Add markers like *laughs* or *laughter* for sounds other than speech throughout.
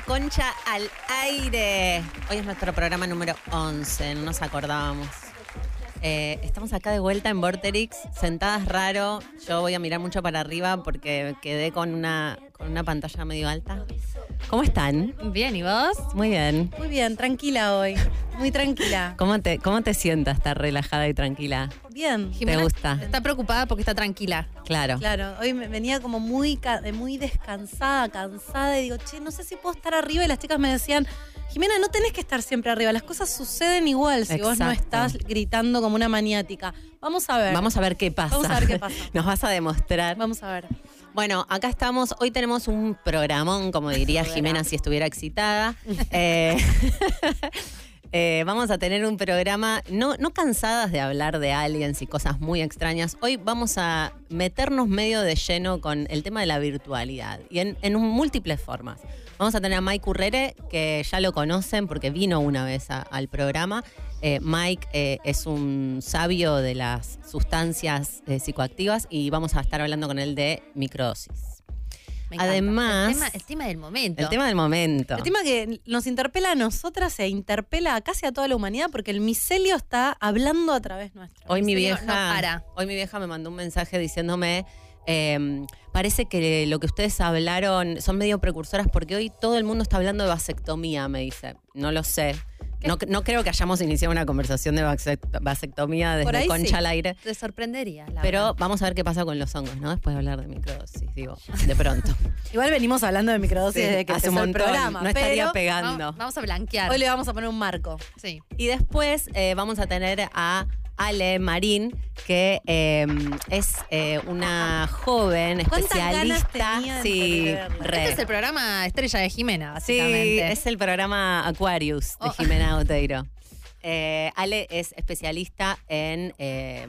Concha al Aire. Hoy es nuestro programa número 11, no nos acordábamos. Eh, estamos acá de vuelta en Vorterix, sentadas raro. Yo voy a mirar mucho para arriba porque quedé con una, con una pantalla medio alta. ¿Cómo están? Bien, ¿y vos? Muy bien. Muy bien, tranquila hoy. Muy tranquila. ¿Cómo te, cómo te sientas estar relajada y tranquila? Bien. ¿Te gusta? Está preocupada porque está tranquila. Claro. Claro, hoy me venía como muy, muy descansada, cansada y digo, che, no sé si puedo estar arriba y las chicas me decían, Jimena, no tenés que estar siempre arriba, las cosas suceden igual si vos no estás gritando como una maniática. Vamos a ver. Vamos a ver qué pasa. Vamos a ver qué pasa. *laughs* Nos vas a demostrar. Vamos a ver. Bueno, acá estamos. Hoy tenemos un programón, como diría Jimena si estuviera excitada. Eh, *laughs* eh, vamos a tener un programa, no, no cansadas de hablar de aliens y cosas muy extrañas. Hoy vamos a meternos medio de lleno con el tema de la virtualidad y en, en múltiples formas. Vamos a tener a Mike Urrere, que ya lo conocen porque vino una vez a- al programa. Eh, Mike eh, es un sabio de las sustancias eh, psicoactivas y vamos a estar hablando con él de microdosis. Me. Además- El tema, el tema del momento. El tema del momento. El tema que nos interpela a nosotras e interpela a casi a toda la humanidad porque el micelio está hablando a través nuestro. Hoy mi vieja, no para. hoy mi vieja me mandó un mensaje diciéndome, eh, parece que lo que ustedes hablaron son medio precursoras porque hoy todo el mundo está hablando de vasectomía, me dice. No lo sé. No, no creo que hayamos iniciado una conversación de vasect- vasectomía Por desde ahí Concha sí. al aire. Te sorprendería, la Pero verdad. vamos a ver qué pasa con los hongos, ¿no? Después de hablar de microdosis, digo, de pronto. *laughs* Igual venimos hablando de microdosis Sí, desde que hace un el montón. programa. no estaría pero pegando. Vamos, vamos a blanquear. hoy le vamos a poner un marco. Sí. Y después eh, vamos a tener a Ale Marín, que eh, es eh, una joven ¿Cuántas ganas especialista. Sí, re. Este es el programa estrella de Jimena, Sí, básicamente. es el programa Aquarius de Oh. Jimena *laughs* Oteiro. Eh, Ale es especialista en eh,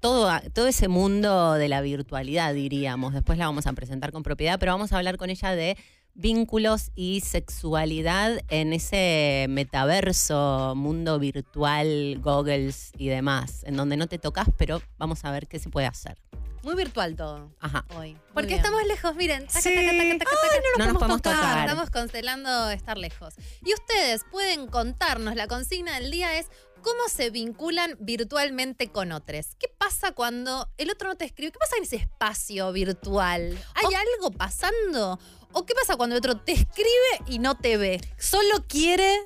todo, todo ese mundo de la virtualidad, diríamos. Después la vamos a presentar con propiedad, pero vamos a hablar con ella de vínculos y sexualidad en ese metaverso, mundo virtual, goggles y demás, en donde no te tocas, pero vamos a ver qué se puede hacer. Muy virtual todo Ajá. hoy. Muy Porque bien. estamos lejos, miren. Taca, Sí. taca, taca, taca, taca. no nos podemos tocar. Estamos constelando estar lejos. Y ustedes pueden contarnos, la consigna del día es cómo se vinculan virtualmente con otros. ¿Qué pasa cuando el otro no te escribe? ¿Qué pasa en ese espacio virtual? ¿Hay algo pasando? ¿O qué pasa cuando el otro te escribe y no te ve? Solo quiere.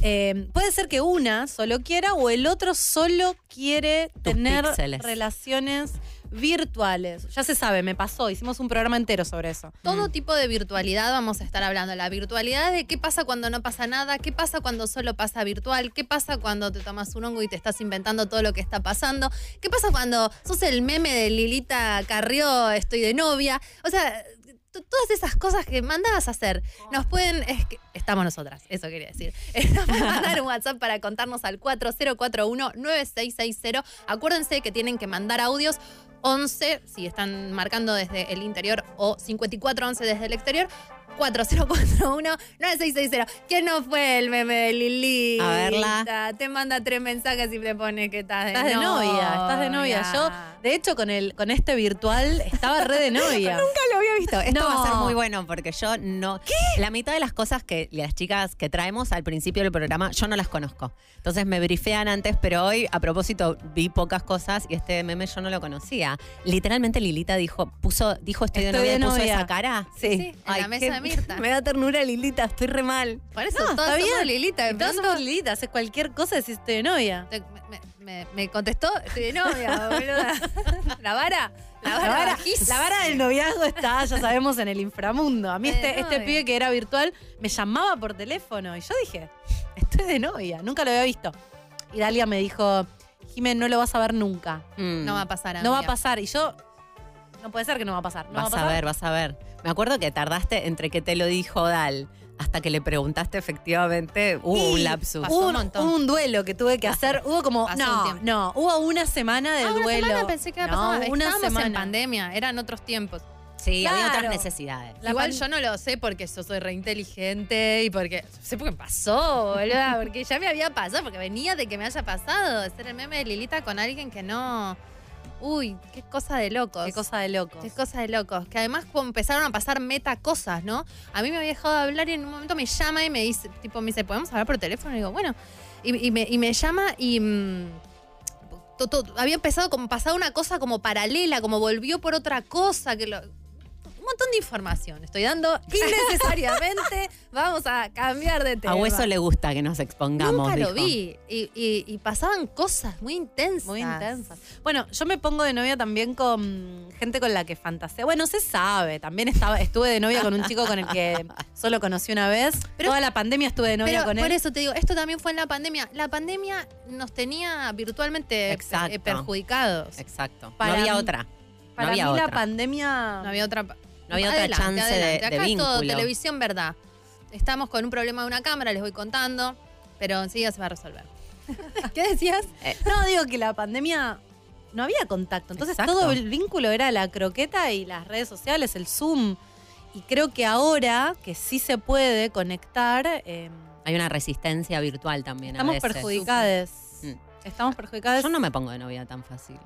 eh, puede ser que una solo quiera o el otro solo quiere tener píxeles. relaciones virtuales. Ya se sabe, me pasó, hicimos un programa entero sobre eso. Todo tipo de virtualidad vamos a estar hablando. La virtualidad de qué pasa cuando no pasa nada, qué pasa cuando solo pasa virtual, qué pasa cuando te tomas un hongo y te estás inventando todo lo que está pasando, qué pasa cuando sos el meme de Lilita Carrió, estoy de novia. O sea, todas esas cosas que mandabas a hacer, nos pueden... es que- estamos nosotras, eso quería decir. *laughs* Nos pueden mandar un WhatsApp para contarnos al 4041-9660. Acuérdense que tienen que mandar audios 11 si están marcando desde el interior o 5411 desde el exterior. 4041-9660. ¿Quién no fue el meme de Lili? A verla. Te manda tres mensajes y te pone que estás de Estás de novia, estás de novia. Yo, de hecho, con el con este virtual estaba re de novia. *laughs* Nunca lo había visto. Esto No. va a ser muy bueno porque yo no. La mitad de las cosas que las chicas que traemos al principio del programa, yo no las conozco. Entonces me brifean antes, pero hoy, a propósito, vi pocas cosas y este meme yo no lo conocía. Literalmente Lilita dijo, puso, dijo estoy, de novia, de y puso novia. esa cara. Sí. Sí, en la mesa de Mirta. *laughs* Me da ternura Lilita, estoy re mal. Por eso No, está somos bien. Lilita. Pronto somos Lilita, haces cualquier cosa decís estoy de novia. me, me- me contestó, estoy de novia, *laughs* boluda. *laughs* La vara, la vara, La vara, bajísima. la vara del noviazgo está, ya sabemos, en el inframundo. A mí este, este pibe que era virtual me llamaba por teléfono y yo dije, estoy de novia, nunca lo había visto. Y Dalia me dijo, Jimen, no lo vas a ver nunca. Mm. No va a pasar, No va a amiga. pasar. Y yo, no puede ser que no va a pasar. No vas va a a, pasar. ver, vas a ver. Me acuerdo que tardaste entre que te lo dijo Dal hasta que le preguntaste efectivamente, hubo un lapsus. pasó Hubo un un, montón. hubo un duelo que tuve que hacer. Hubo como. Pasó un No, tiempo. no. Hubo una semana de Ah, una duelo. semana pensé que había No, pasado. una Estábamos en semana. pandemia, eran otros tiempos. Sí, había otras necesidades. La Igual yo no lo sé porque yo soy re inteligente y porque sé por qué pasó, boluda, porque ya me había pasado, porque venía de que me haya pasado, de ser el meme de Lilita con alguien que no, Uy, qué cosa de locos. Qué cosa de locos. Qué cosa de locos. Que además empezaron a pasar meta cosas, ¿no? A mí me había dejado de hablar y en un momento me llama y me dice, tipo, me dice, ¿podemos hablar por teléfono? Y digo, bueno. Y, y me, y me llama y. mm, to- to- había empezado como pasado una cosa como paralela, como volvió por otra cosa, que lo. Un montón de información estoy dando *laughs* innecesariamente. Vamos a cambiar de tema. A Hueso le gusta que nos expongamos. Nunca lo dijo. vi. Y, y- y pasaban cosas muy intensas. Muy intensas. Bueno, yo me pongo de novia también con gente con la que fantaseo. Bueno, se sabe. También estaba, estuve de novia con un chico con el que solo conocí una vez. Pero- Toda la pandemia estuve de novia Pero con por él. eso te digo, esto también fue en la pandemia. La pandemia nos tenía virtualmente Exacto. eh, perjudicados. Exacto. Para no había otra. Para no había mí otra. la pandemia... No había otra, no había otra chance de- Acá de es todo vínculo. televisión, verdad. Estamos con un problema de una cámara, les voy contando, pero enseguida se va a resolver. *laughs* ¿Qué decías? No, digo que la pandemia no había contacto. Entonces Exacto. todo el vínculo era la croqueta y las redes sociales, el Zoom. Y creo que ahora que sí se puede conectar, eh, Hay una resistencia virtual también. a estamos veces. perjudicadas. Mm. Estamos perjudicadas. Yo no me pongo de novia tan fácil.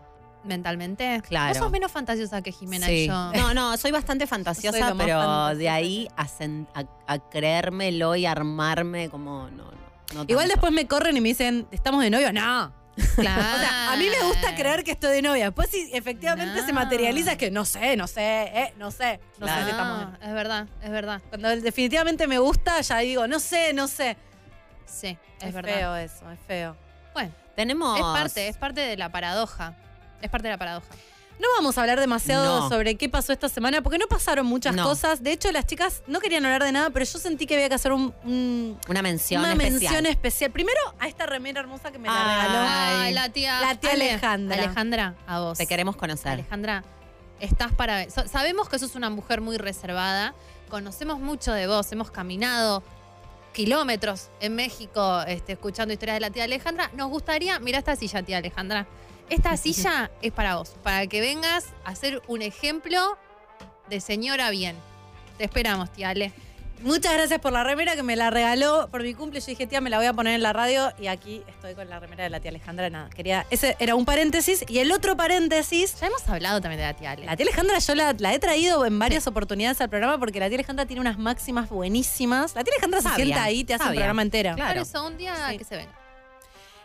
Mentalmente. Claro. Vos sos menos fantasiosa que Jimena Sí. y yo. No, no, soy bastante *laughs* fantasiosa, pero fantasiosa. de ahí a, sen- a- a creérmelo y armarme como no, no. no Igual después me corren y me dicen, ¿estamos de novio? No. Claro. *laughs* O sea, a mí me gusta creer que estoy de novia. Después si efectivamente No. se materializa es que no sé, no sé, eh, no sé, no sé si estamos de No, es verdad, es verdad. Cuando definitivamente me gusta, ya digo, no sé, no sé. Sí, es, Es, verdad. feo eso, es feo. Bueno, Tenemos. es parte, es parte de la paradoja. Es parte de la paradoja. No vamos a hablar demasiado No. sobre qué pasó esta semana, porque no pasaron muchas No. cosas. De hecho, las chicas no querían hablar de nada, pero yo sentí que había que hacer un- un- Una mención una especial. mención especial. Primero, a esta remera hermosa que me la Ay. regaló. Ay, la tía. La tía Ale. Alejandra. Alejandra, a vos. Te queremos conocer. Alejandra, estás para. so- sabemos que sos una mujer muy reservada. Conocemos mucho de vos. Hemos caminado kilómetros en México este, escuchando historias de la tía Alejandra. Nos gustaría. Mira esta silla, tía Alejandra. Esta silla es para vos. Para que vengas a ser un ejemplo de señora bien. Te esperamos, tía Ale. Muchas gracias por la remera que me la regaló por mi cumple. Yo dije, tía, me la voy a poner en la radio y aquí estoy con la remera de la tía Alejandra. Nada, quería. Ese era un paréntesis. Y el otro paréntesis. Ya hemos hablado también de la tía Ale. La tía Alejandra yo la, la he traído en varias oportunidades al programa porque la tía Alejandra tiene unas máximas buenísimas. La tía Alejandra se sienta ahí y te hace un sabia. programa entero. Claro. Por eso, un día Sí. que se venga.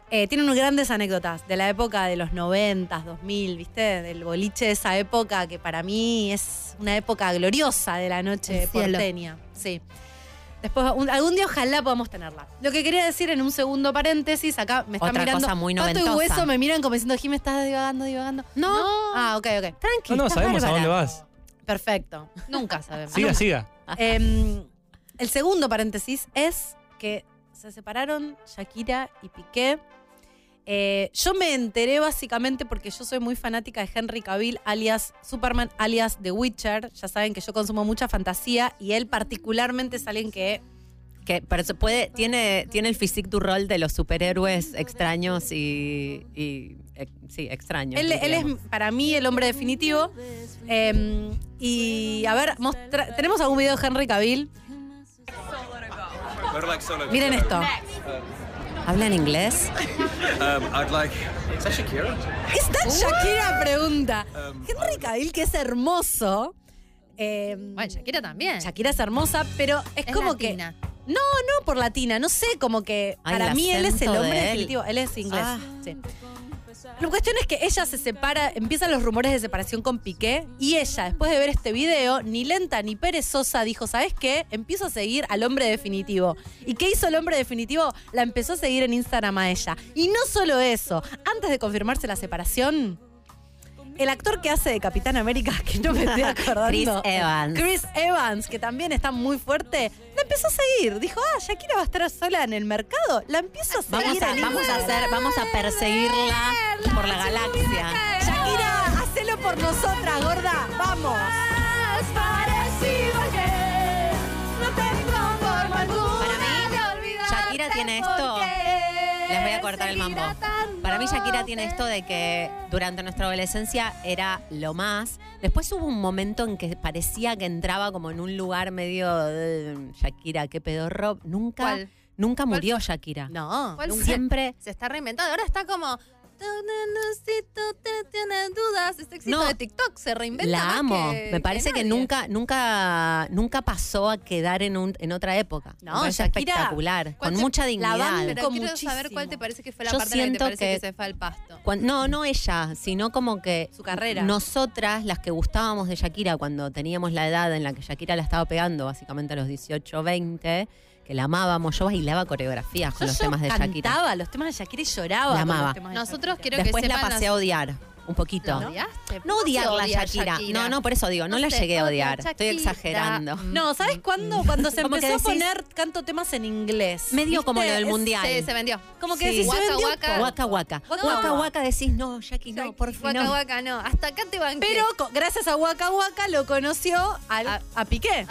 Eh, tiene unas grandes anécdotas de la época de los 90, 2000, ¿viste? Del boliche de esa época que para mí es una época gloriosa de la noche porteña. Sí. Después, un- algún día ojalá podamos tenerla. Lo que quería decir en un segundo paréntesis, acá me están Otra mirando. cosa muy Pato y. Hueso me miran como diciendo, Jimmy, estás divagando, divagando. No. Ah, ok, ok. Tranqui. No, no, sabemos a dónde vas. Perfecto. Nunca sabemos. Siga, siga. Em, el segundo paréntesis es que se separaron Shakira y Piqué. Eh, yo me enteré básicamente porque yo soy muy fanática de Henry Cavill, alias Superman, alias The Witcher. Ya saben que yo consumo mucha fantasía y él particularmente es alguien que Que, pero se puede, tiene, tiene el physique du rol de los superhéroes extraños y, y, eh, sí, extraños. Él, él es para mí el hombre definitivo. Eh, y a ver, mostra- ¿tenemos algún video de Henry Cavill? Miren esto. ¿Habla en inglés? Um, I'd like. Is that Shakira? ¿Está Shakira? Pregunta. Um, Henry Cavill, que es hermoso. eh, Bueno, Shakira también. Shakira es hermosa, pero es, Es como latina. que. No, no por latina, no sé, como que Ay, para mí él es el hombre de definitivo. Él es inglés. Ah. sí. La cuestión es que ella se separa, empiezan los rumores de separación con Piqué y ella, después de ver este video, ni lenta ni perezosa, dijo, ¿sabes qué? Empiezo a seguir al hombre definitivo. ¿Y qué hizo el hombre definitivo? La empezó a seguir en Instagram a ella. Y no solo eso, antes de confirmarse la separación, el actor que hace de Capitán América, *laughs* que no me estoy *laughs* acordando. Chris Evans. Chris Evans, que también está muy fuerte, la empezó a seguir. Dijo, ah, Shakira va a estar sola en el mercado. La empiezo a seguir. Vamos a, vamos hacer, vamos a perseguirla por la galaxia. Shakira, hacelo por nosotras, gorda. Vamos. Para mí, Shakira tiene esto. Les voy a cortar el mambo. Para mí Shakira tiene esto de que durante nuestra adolescencia era lo más. Después hubo un momento en que parecía que entraba como en un lugar medio de Shakira, qué pedorro. Nunca, ¿Cuál? nunca murió Shakira. No. ¿Cuál? Siempre Se está reinventando. Ahora está como. Tienes dudas. Este éxito No. de TikTok se reinventa La más amo. que- Me parece que, nunca, nunca, nunca pasó a quedar en, un, en otra época. No, Shakira, espectacular. ¿cuál Con te- mucha la dignidad. banco Pero quiero muchísimo. saber cuál te parece que fue la Yo parte en la que te parece que, que- se fue al pasto. No, no ella, sino como que Su carrera. nosotras, las que gustábamos de Shakira cuando teníamos la edad en la que Shakira la estaba pegando, básicamente a los 18, 20, que la amábamos, yo bailaba coreografías con Yo, los yo temas de Shakira. cantaba los temas de Shakira y lloraba. La con los amaba. temas de Nosotros Shakira. quiero Después que la pasé a odiar un poquito. ¿La odiaste? No odiarla odia Shakira. No, no, por eso digo, no, la llegué a odia odiar. Estoy exagerando. No, ¿sabes cuándo? Cuando se empezó a poner canto temas en inglés. Medio ¿Viste? como lo del mundial. Sí, se vendió. Como que Sí. decís, se Waka, vendió waka. Waka waka. Decís, no, Jackie, no, por fin Waka no. Waka no. Hasta acá te banqué. Pero gracias a Waka Waka lo conoció al- A- a, Piqué.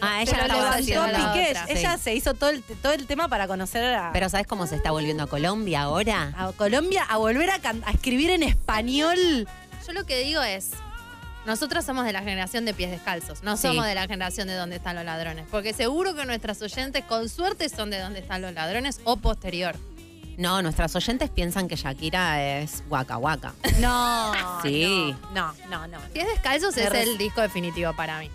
Ah, ella pero estaba haciendo la. Sí. Ella se hizo todo el, todo el tema para conocer a, Pero ¿sabes cómo se está volviendo a Colombia ahora? a Colombia, a volver a, escribir en español. Yo lo que digo es, nosotros somos de la generación de pies descalzos, no Sí. somos de la generación de dónde están los ladrones, porque seguro que nuestras oyentes con suerte son de dónde están los ladrones o posterior. No, nuestras oyentes piensan que Shakira es Waka Waka. No. Sí. No, no, no. Pies descalzos es el disco definitivo para mí.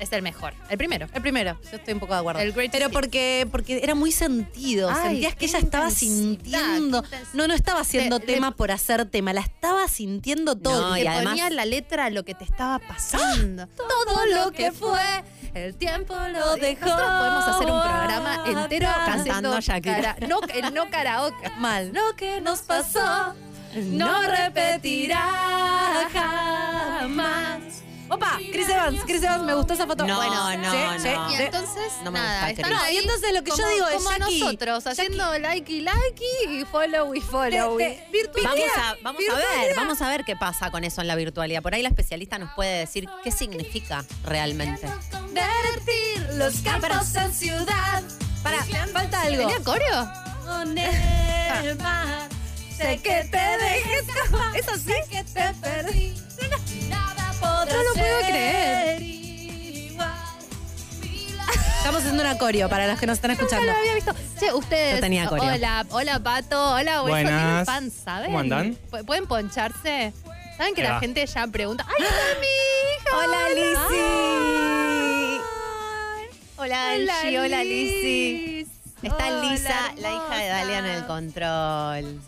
Es el mejor, el primero. El primero, yo estoy un poco de acuerdo. El greatest Pero porque, porque era muy sentido. Ay, Sentías que ella estaba sintiendo. No, no estaba haciendo tema le- por hacer tema, la estaba sintiendo todo. No, y y además- ponía la letra lo que te estaba pasando. Todo lo que fue, el tiempo lo dejó. Nosotros podemos hacer un programa entero cantando Shakira. no, no karaoke. Mal. Lo que nos pasó no repetirá jamás. Opa, Chris Evans, Chris Evans, me gustó esa foto. No, bueno, no, sí, no. sí, Y sí. entonces, No me nada, gusta están Chris. ahí No, y entonces lo que yo digo es, como Jackie, nosotros, haciendo likey, likey y follow y follow. Y de- virtualidad. Vamos a, vamos a ver, vamos a ver qué pasa con eso en la virtualidad. Por ahí la especialista nos puede decir qué significa realmente. Convertir los campos en ciudad. Para, falta algo. ¿Tenía coreo? Con el mar, sé que te dejes escapar. ¿Es así? Sé que te perdí. No lo puedo creer. Estamos haciendo una coreo para los que nos están Nunca escuchando. lo había visto. Che, ustedes. Yo tenía coreo. Hola, hola Pato, hola Hueso. ¿Tienen Buenas. saben? ¿Cómo andan? ¿Pu- ¿Pueden poncharse? ¿Saben que Ahí la va. gente ya pregunta? ¡Ay, está mi hija! Hola, Lizzy. Hola, Angie, hola, Lizzy. Liz. Está Hola, Lisa, la hija de Dalia en el control.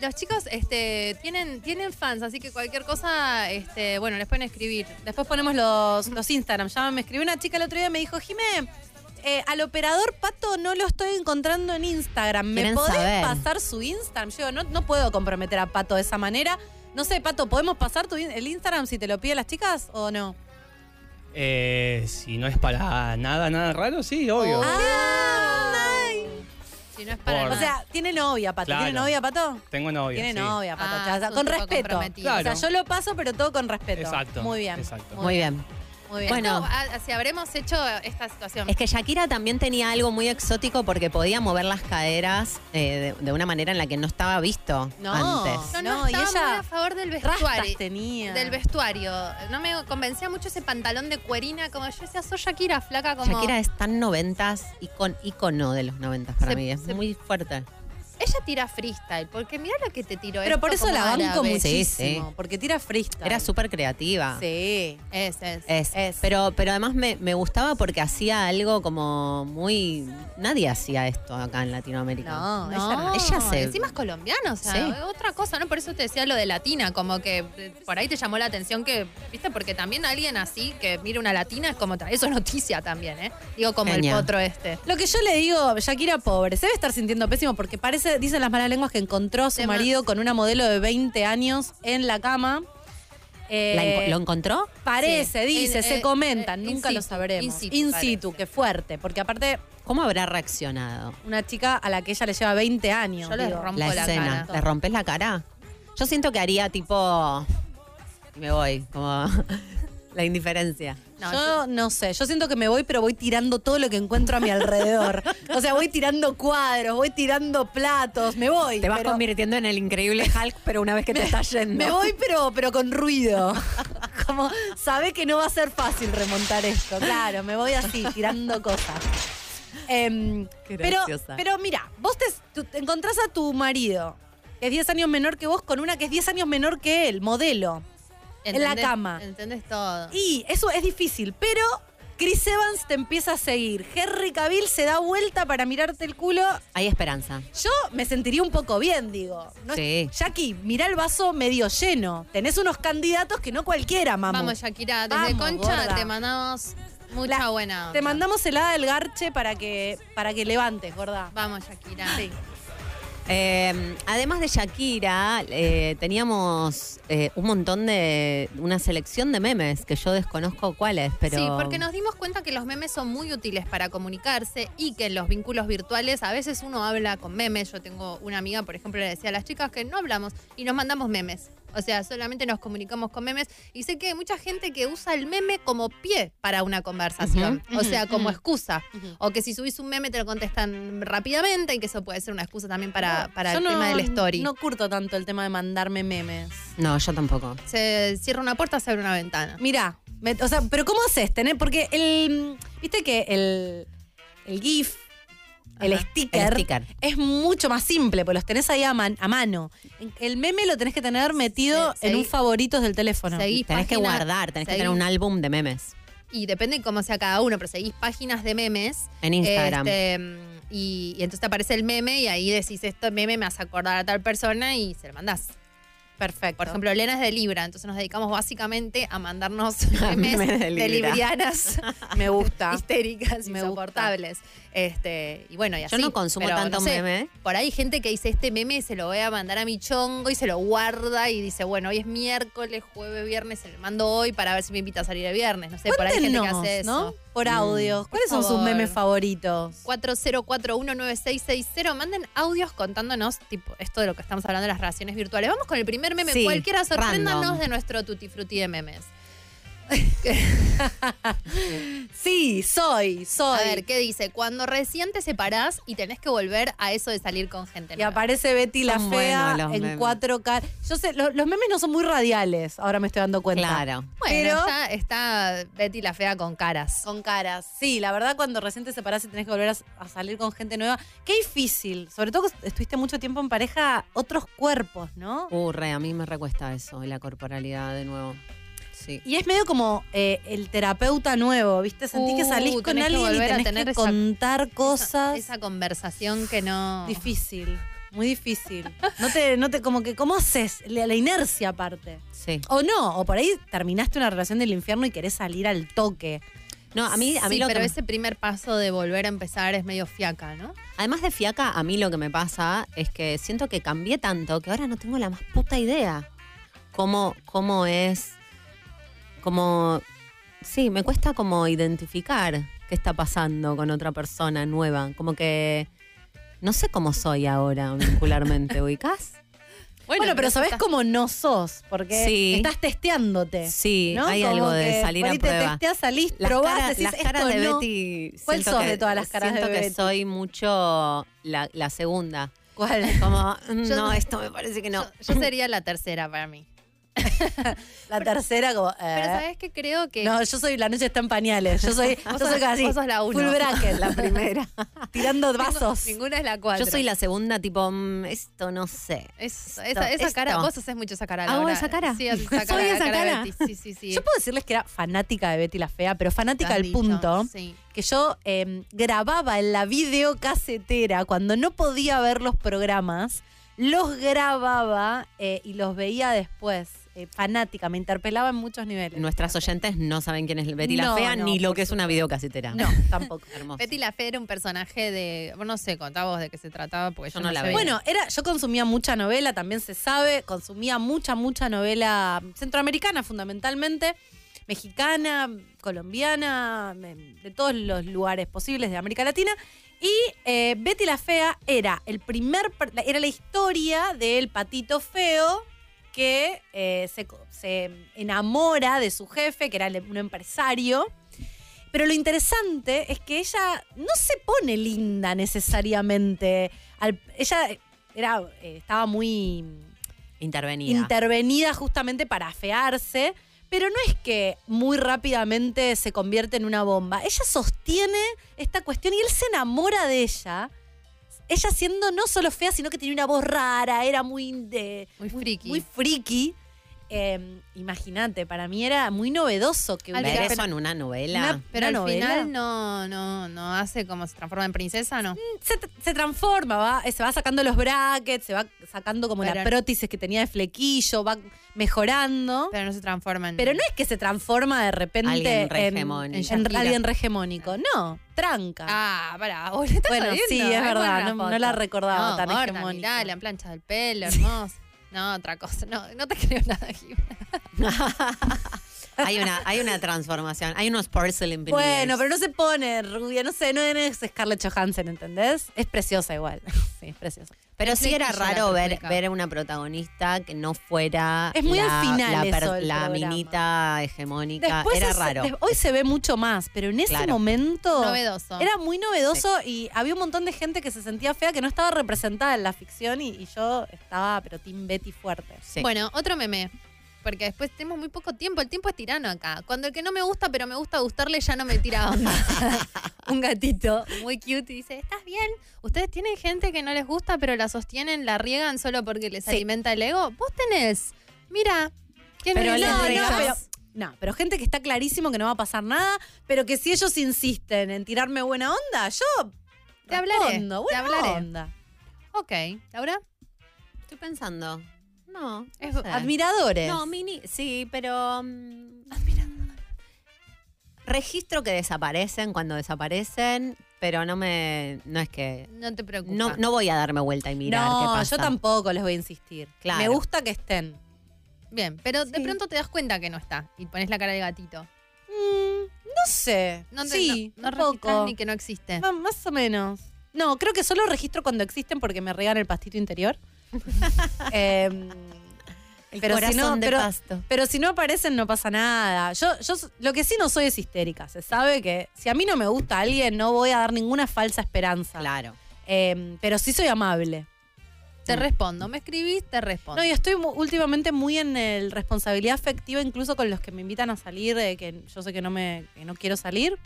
Los chicos este, tienen, tienen fans, así que cualquier cosa, este, bueno, les pueden escribir. Después ponemos los, los Instagram. Ya me escribió una chica el otro día y me dijo, Jimé, eh, al operador Pato no lo estoy encontrando en Instagram. ¿Me podés saber. pasar su Instagram? Yo digo, no, no puedo comprometer a Pato de esa manera. No sé, Pato, ¿podemos pasar tu, el Instagram si te lo piden las chicas o no? Eh, si no es para nada, nada raro, sí, obvio. Ay. Si no es para Por- O sea, ¿tiene novia, Pato? ¿Tiene Claro. novia, Pato? Tengo novia. Tiene sí. novia, Pato. Ah, O sea, sos con respeto. comprometido. O sea, Claro. yo lo paso, pero todo con respeto. Exacto, Muy bien. exacto. Muy bien. Muy bien. Bueno. Esto, ah, si habremos hecho esta situación. Es que Shakira también tenía algo muy exótico porque podía mover las caderas eh, de, de una manera en la que no estaba visto No. antes. No, No, y estaba ella muy a favor del vestuario. tenía. Del vestuario. No me convencía mucho ese pantalón de cuerina, como yo decía, soy Shakira, flaca como. Shakira es tan noventas, icon, icono de los noventas para Se- mí. Es se- muy fuerte. Ella tira freestyle, porque mira lo que te tiró Pero por eso la banco árabe. Muchísimo. sí. Porque tira freestyle. Era súper creativa. Sí. Es, es. Es, Es. Pero, pero además me, me gustaba porque hacía algo como muy... Nadie hacía esto acá en Latinoamérica. No, ella No. Ella se- encima es colombiana, o sea, Sí. otra cosa, ¿no? Por eso te decía lo de latina, como que eh, por ahí te llamó la atención que, viste, porque también alguien así que mira una latina es como, eso es noticia también, ¿eh? Digo, como el potro este. Lo que yo le digo, Shakira pobre, se debe estar sintiendo pésimo porque parece, dicen las malas lenguas, que encontró a su marido con una modelo de 20 años en la cama. Eh, ¿La enco- ¿Lo encontró? Parece, Sí. dice, En- se eh, comenta, eh, nunca lo sabremos. in situ, In parece. situ, qué fuerte, porque aparte ¿Cómo habrá reaccionado? una chica a la que ella le lleva 20 años. Yo le rompo La la escena. cara. ¿Le rompes la cara? Yo siento que haría tipo... Me voy, como la indiferencia. No, yo no sé, yo siento que me voy, pero voy tirando todo lo que encuentro a mi alrededor. *laughs* o sea, voy tirando cuadros, voy tirando platos, me voy. Te vas pero- convirtiendo en el increíble Hulk, pero una vez que te *laughs* estás yendo. Me voy, pero, pero con ruido. *laughs* Como, sabe que no va a ser fácil remontar esto. Claro, me voy así, tirando cosas. Em, pero, pero mira, vos te, te encontrás a tu marido que es 10 años menor que vos con una que es 10 años menor que él, modelo. En la cama. ¿Entendés todo? Y eso es difícil, pero Chris Evans te empieza a seguir. Henry Cavill se da vuelta para mirarte el culo. Hay esperanza. Yo me sentiría un poco bien, digo. No Sí. Jackie, mira el vaso medio lleno. Tenés unos candidatos que no cualquiera, mamá. Vamos, Shakira, desde Vamos, Concha gorda. te mandamos mucha La- buena. Te mandamos helada del garche para que, para que levantes, gorda. Vamos, Shakira. Sí. Eh, además de Shakira, eh, teníamos eh, un montón de. una selección de memes que yo desconozco cuáles, pero. Sí, porque nos dimos cuenta que los memes son muy útiles para comunicarse y que en los vínculos virtuales a veces uno habla con memes. Yo tengo una amiga, por ejemplo, le decía a las chicas que no hablamos y nos mandamos memes. O sea, solamente nos comunicamos con memes. Y sé que hay mucha gente que usa el meme como pie para una conversación. O sea, como excusa. O que si subís un meme te lo contestan rápidamente y que eso puede ser una excusa también para, para Yo el no- tema del story. No curto tanto el tema de mandarme memes. No, yo tampoco. Se cierra una puerta, se abre una ventana. Mirá, me- o sea, pero ¿cómo haces? Tener, porque el. Viste que el, el GIF, el sticker, El sticker. es mucho más simple, porque los tenés ahí a, man- a mano. El meme lo tenés que tener metido Se- en un favoritos del teléfono. tenés que guardar, tenés que tener un álbum de memes Y depende de cómo sea cada uno, pero seguís páginas de memes. en Instagram. Este, y, y entonces te aparece el meme y ahí decís, esto meme me hace acordar a tal persona y se lo mandás. Perfecto. Por ejemplo, Elena es de Libra, entonces nos dedicamos básicamente a mandarnos *laughs* memes memes de de, Libra. librianas *laughs* me gusta. *laughs* histéricas, Me insoportables. Este, y bueno, y así. Yo no consumo Pero, tanto no sé, meme. Por ahí hay gente que dice, este meme se lo voy a mandar a mi chongo y se lo guarda y dice, bueno, hoy es miércoles, jueves, viernes, se lo mando hoy para ver si me invita a salir el viernes. No sé, por ahí hay gente que hace eso. ¿no? Por audio. Por ¿Cuáles son sus memes favoritos? 40419660. Manden audios contándonos, tipo, esto de lo que estamos hablando de las relaciones virtuales. Vamos con el primer meme. Sí, Cualquiera, sorpréndanos random. de nuestro tutti frutti de memes. *laughs* Sí, soy, soy. A ver, ¿qué dice? Cuando recién te separás y tenés que volver a eso de salir con gente Y nueva. aparece Betty la Son fea buenos los en memes. 4K. Yo sé, lo- los memes no son muy radiales, ahora me estoy dando cuenta. Claro. Bueno, pero- está, está Betty la fea con caras. Con caras. Sí, la verdad, cuando recién te separás y tenés que volver a, a salir con gente nueva, qué difícil. Sobre todo que estuviste mucho tiempo en pareja, otros cuerpos, ¿no? Uh, re, a mí me recuesta eso, y la corporalidad de nuevo. Sí. Y es medio como eh, el terapeuta nuevo, ¿viste? Sentí que Uh, salís con tenés que alguien y a tenés tener que esa- contar cosas. Esa, esa conversación que no. Difícil, muy difícil. No te, no te, como que, ¿cómo haces? La, la inercia aparte. Sí. O no, o por ahí terminaste una relación del infierno y querés salir al toque. No, a mí, a mí sí, lo pero que ese primer paso de volver a empezar es medio fiaca, ¿no? Además de fiaca, a mí lo que me pasa es que siento que cambié tanto que ahora no tengo la más puta idea cómo, cómo es, como, sí, me cuesta como identificar qué está pasando con otra persona nueva, como que no sé cómo soy ahora vincularmente, *laughs* ¿ubicás? Bueno, pero sabés estás- cómo no sos, porque Sí. estás testeándote. Sí, ¿no? hay Como algo de salir por a ahí te prueba. testeás, salís, Las probás, caras, decís, las caras esto de no. Betty. ¿Cuál sos que- de todas las caras siento de que Betty? soy mucho la, la segunda. ¿Cuál? Como, *laughs* Yo- no, esto me parece que no. Yo, yo sería la tercera para mí. *laughs* La tercera, como. Pero eh. ¿sabes qué? Creo que. No, yo soy la noche está en pañales. Yo soy, *laughs* Vos yo sos- soy casi vos sos la uno. full bracket, la *laughs* primera. Tirando vasos. Ninguna es la cuatro. Yo soy la segunda, tipo, mm, esto no sé. Es- Esto- esa, esa cara, vos haces mucho esa cara. ¿Hago Laura. esa cara? Sí, haces esa cara. ¿Soy la esa de cara? Betty. Sí, sí, sí. Yo puedo decirles que era fanática de Betty la Fea, pero fanática al dicho, punto Sí. que yo eh, grababa en la videocasetera cuando no podía ver los programas, los grababa eh, y los veía después. Eh, fanática, me interpelaba en muchos niveles. Nuestras oyentes no saben quién es Betty la Fea no, ni lo que es una videocasetera. No, *laughs* tampoco. Hermoso. Betty la Fea era un personaje de. No sé, contá vos de qué se trataba, porque yo, Yo no la bien. Bueno, era, yo consumía mucha novela, también se sabe, consumía mucha, mucha novela centroamericana fundamentalmente, mexicana, colombiana, de todos los lugares posibles de América Latina. Y eh, Betty la Fea era el primer, era la historia del patito feo que eh, se, enamora de su jefe, que era un empresario. Pero lo interesante es que ella no se pone linda necesariamente. Al- ella era, eh, estaba muy Intervenida. intervenida justamente para afearse, pero no es que muy rápidamente se convierte en una bomba. Ella sostiene esta cuestión y él se enamora de ella ella siendo no solo fea, sino que tenía una voz rara, era muy de, Muy friki. muy friki. Eh, Imagínate, para mí era muy novedoso que hubiera- Ver eso en una novela. Una- Pero al novela. final no, no, no hace como se transforma en princesa, ¿no? se, se transforma, va, se va sacando los brackets, se va sacando como la Pero- prótesis que tenía de flequillo, va mejorando. Pero no se transforma en. Pero no es que se transforma de repente Alguien re en, alguien regemónico. No, tranca. Ah, pará, vos le estás Bueno, sí, es verdad, no- la recordaba no, tan gorda, hegemónica. mirá, le han planchado el pelo, *laughs* hermoso. No, otra cosa. No, no te creo nada, Jimena. *laughs* Hay una, hay una transformación. Hay unos porcelain veneers. Bueno, pero no se pone rubia, no sé, no es Scarlett Johansson, ¿entendés? Es preciosa igual. *laughs* Sí, es preciosa. Pero sí era raro ver, ver a una protagonista que no fuera Es muy la, al final la, eso la minita hegemónica. Después era es- raro. hoy se ve mucho más, pero en ese Claro. momento Novedoso. era muy novedoso y había un montón de gente que se sentía fea que no estaba representada en la ficción y, y yo estaba, pero Team Betty fuerte. Sí. Bueno, otro meme. Porque después tenemos muy poco tiempo. El tiempo es tirano acá. Cuando el que no me gusta, pero me gusta gustarle, ya no me tira onda. *laughs* Un gatito muy cute y dice: ¿Estás bien? ¿Ustedes tienen gente que no les gusta, pero la sostienen, la riegan solo porque les Sí. alimenta el ego? Vos tenés. Mira. ¿quién Pero no, no, pero, no, pero gente que está clarísimo que no va a pasar nada, pero que si ellos insisten en tirarme buena onda, yo Te hablaré, respondo, te buena hablaré. onda. Ok. ¿Laura? Estoy pensando. No. Es no sé. Admiradores. No, mini, sí, pero. mm, registro que desaparecen cuando desaparecen, pero no me. No es que. No te preocupes. No, no voy a darme vuelta y mirar no, qué pasa. yo tampoco les voy a insistir. Claro. Me gusta que estén. Bien, pero de pronto te das cuenta que no está y pones la cara de gatito. Mm, no sé. No te, sí, no, no registras ni que no existe. Más o menos. No, creo que solo registro cuando existen porque me regan el pastito interior. *laughs* Em, El pero si no, de pero, pasto. pero si no aparecen no pasa nada. Yo, yo lo que sí no soy es histérica. Se sabe que si a mí no me gusta alguien no voy a dar ninguna falsa esperanza. Claro. Em, pero sí soy amable. Te respondo. Me escribís, te respondo. No, y estoy mu- últimamente muy en el responsabilidad afectiva, incluso con los que me invitan a salir, de que yo sé que no me que no quiero salir.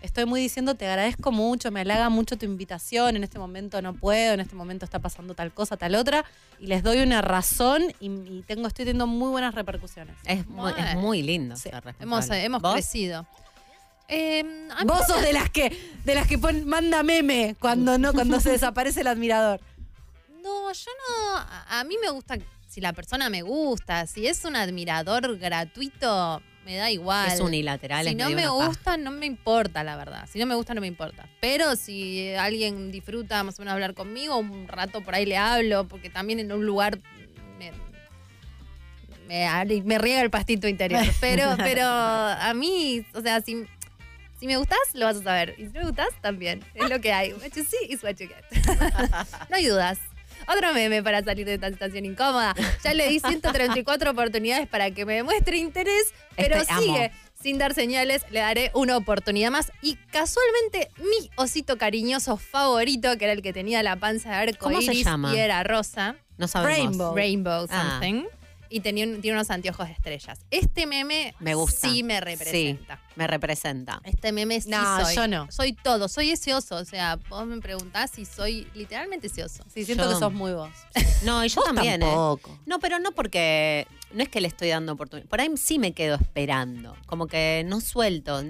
Estoy muy diciendo, te agradezco mucho, me halaga mucho tu invitación, en este momento no puedo, en este momento está pasando tal cosa, tal otra, y les doy una razón y, y tengo, estoy teniendo muy buenas repercusiones. Es muy, es Bueno. muy lindo Sí. hemos hemos ¿Vos? crecido. Eh, Vos sos de las que, de las que pon- manda meme cuando no, cuando se desaparece el admirador. No, yo no. A mí me gusta. Si la persona me gusta, si es un admirador gratuito, me da igual. Es unilateral. Si es no me gusta, no me importa, la verdad. Si no me gusta, no me importa. Pero si alguien disfruta más o menos hablar conmigo, un rato por ahí le hablo, porque también en un lugar me, me, me riega el pastito interior. *laughs* Pero, pero a mí, o sea, si, si me gustas, lo vas a saber. Y si no me gustas, también. Es lo que hay. What you see is what you get. no hay dudas. Otro meme para salir de esta situación incómoda. Ya le di *laughs* 134 oportunidades para que me demuestre interés, pero Este, amo. sigue sin dar señales. Le daré una oportunidad más. Y casualmente, mi osito cariñoso favorito, que era el que tenía la panza de arco ¿Cómo se llama? y era rosa, No sabemos. Rainbow. Rainbow Ah. Y tenía, un- tiene unos anteojos de estrellas. Este meme Me gusta. sí me representa. Sí, me representa. Este meme sí No, soy. yo no. Soy todo, soy ese oso. O sea, vos me preguntás si soy literalmente ese oso. Sí, siento Yo- que sos muy vos. *laughs* No, y yo también, ¿eh? tampoco. No, pero no porque. No es que le estoy dando oportunidad. Por ahí sí me quedo esperando. Como que no suelto.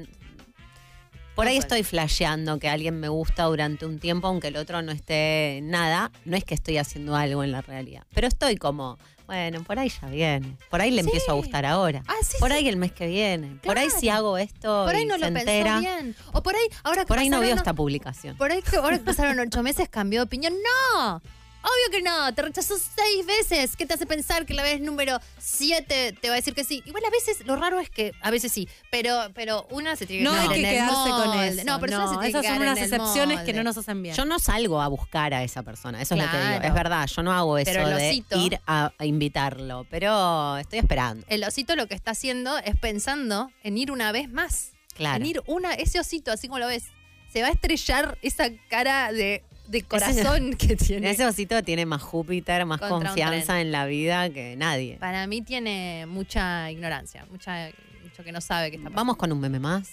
Por ahí estoy flasheando que alguien me gusta durante un tiempo, aunque el otro no esté nada. No es que estoy haciendo algo en la realidad. Pero estoy como, bueno, por ahí ya viene. Por ahí le Sí. empiezo a gustar ahora. Ah, sí, Por sí. ahí el mes que viene. Por ahí si hago esto Por ahí no se lo pensó entera. bien. O por ahí, ahora que Por ahí no pasaron- esta publicación. Por ahí que ahora que pasaron ocho meses cambió de opinión. ¡No! Obvio que no, te rechazó seis veces. ¿Qué te hace pensar que la vez número siete te va a decir que sí? Igual a veces, lo raro es que, a veces sí, pero, pero una se tiene que No hay que en el quedarse con eso. No, pero una se tiene que esas quedar son unas en el excepciones que molde. no nos hacen bien. Yo no salgo a buscar a esa persona, eso es lo que digo. Es verdad, yo no hago eso Pero el de osito- ir a, a invitarlo, pero estoy esperando. El osito lo que está haciendo es pensando en ir una vez más. Claro. En ir una, ese osito, así como lo ves, se va a estrellar esa cara de, de corazón *laughs* que tiene. Ese osito tiene más Júpiter, más confianza en la vida que nadie. Para mí tiene mucha ignorancia, mucha, mucho que no sabe que está pasando. Vamos con un meme más.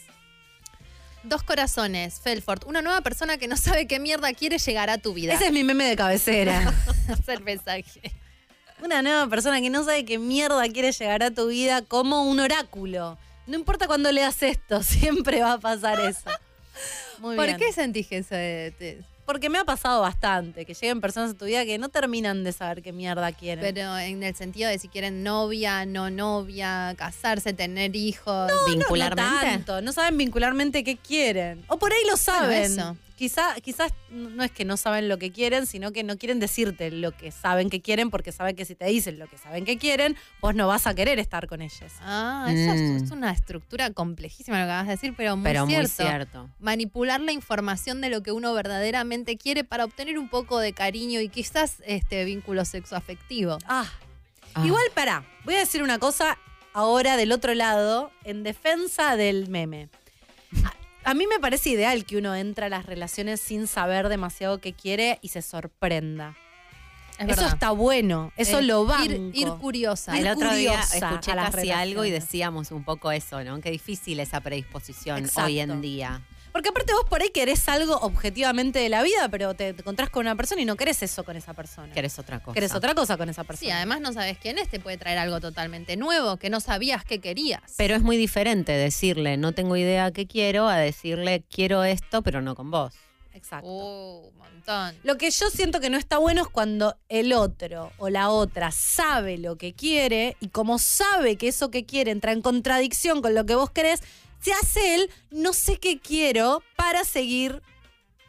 Dos corazones, Felford. Una nueva persona que no sabe qué mierda quiere llegar a tu vida. Ese es mi meme de cabecera. *laughs* es el mensaje. Una nueva persona que no sabe qué mierda quiere llegar a tu vida como un oráculo. No importa cuando leas esto, *laughs* siempre va a pasar eso. Muy ¿Por bien. qué sentís que eso de- te- Porque me ha pasado bastante, que lleguen personas a tu vida que no terminan de saber qué mierda quieren. Pero en el sentido de si quieren novia, no novia, casarse, tener hijos. No Vincularmente. tanto, no saben vincularmente qué quieren. O por ahí lo saben. eso. Quizá, quizás no es que no saben lo que quieren, sino que no quieren decirte lo que saben que quieren, porque saben que si te dicen lo que saben que quieren, vos no vas a querer estar con ellos. Ah, eso es- Mm. es, una estructura complejísima lo que vas a decir, pero muy Pero muy cierto. cierto. Manipular la información de lo que uno verdaderamente quiere para obtener un poco de cariño y quizás este vínculo sexoafectivo. Ah, Ah. Igual, pará, voy a decir una cosa ahora del otro lado, en defensa del meme. A, mí me parece ideal que uno entra a las relaciones sin saber demasiado qué quiere y se sorprenda. Es Eso verdad. está bueno, eso Eh, lo va. ir, ir curiosa. Ir El otro día escuché casi algo y decíamos un poco eso, ¿no? Qué difícil esa predisposición Exacto. hoy en día. Porque aparte vos por ahí querés algo objetivamente de la vida, pero te, te encontrás con una persona y no querés eso con esa persona. Querés otra cosa. Querés otra cosa con esa Sí, persona. además no sabes quién es, te puede traer algo totalmente nuevo que no sabías que querías. Pero es muy diferente decirle no tengo idea qué quiero a decirle quiero esto, pero no con vos. Exacto. Uh, un montón. Lo que yo siento que no está bueno es cuando el otro o la otra sabe lo que quiere y como sabe que eso que quiere entra en contradicción con lo que vos querés, se hace él no sé qué quiero para seguir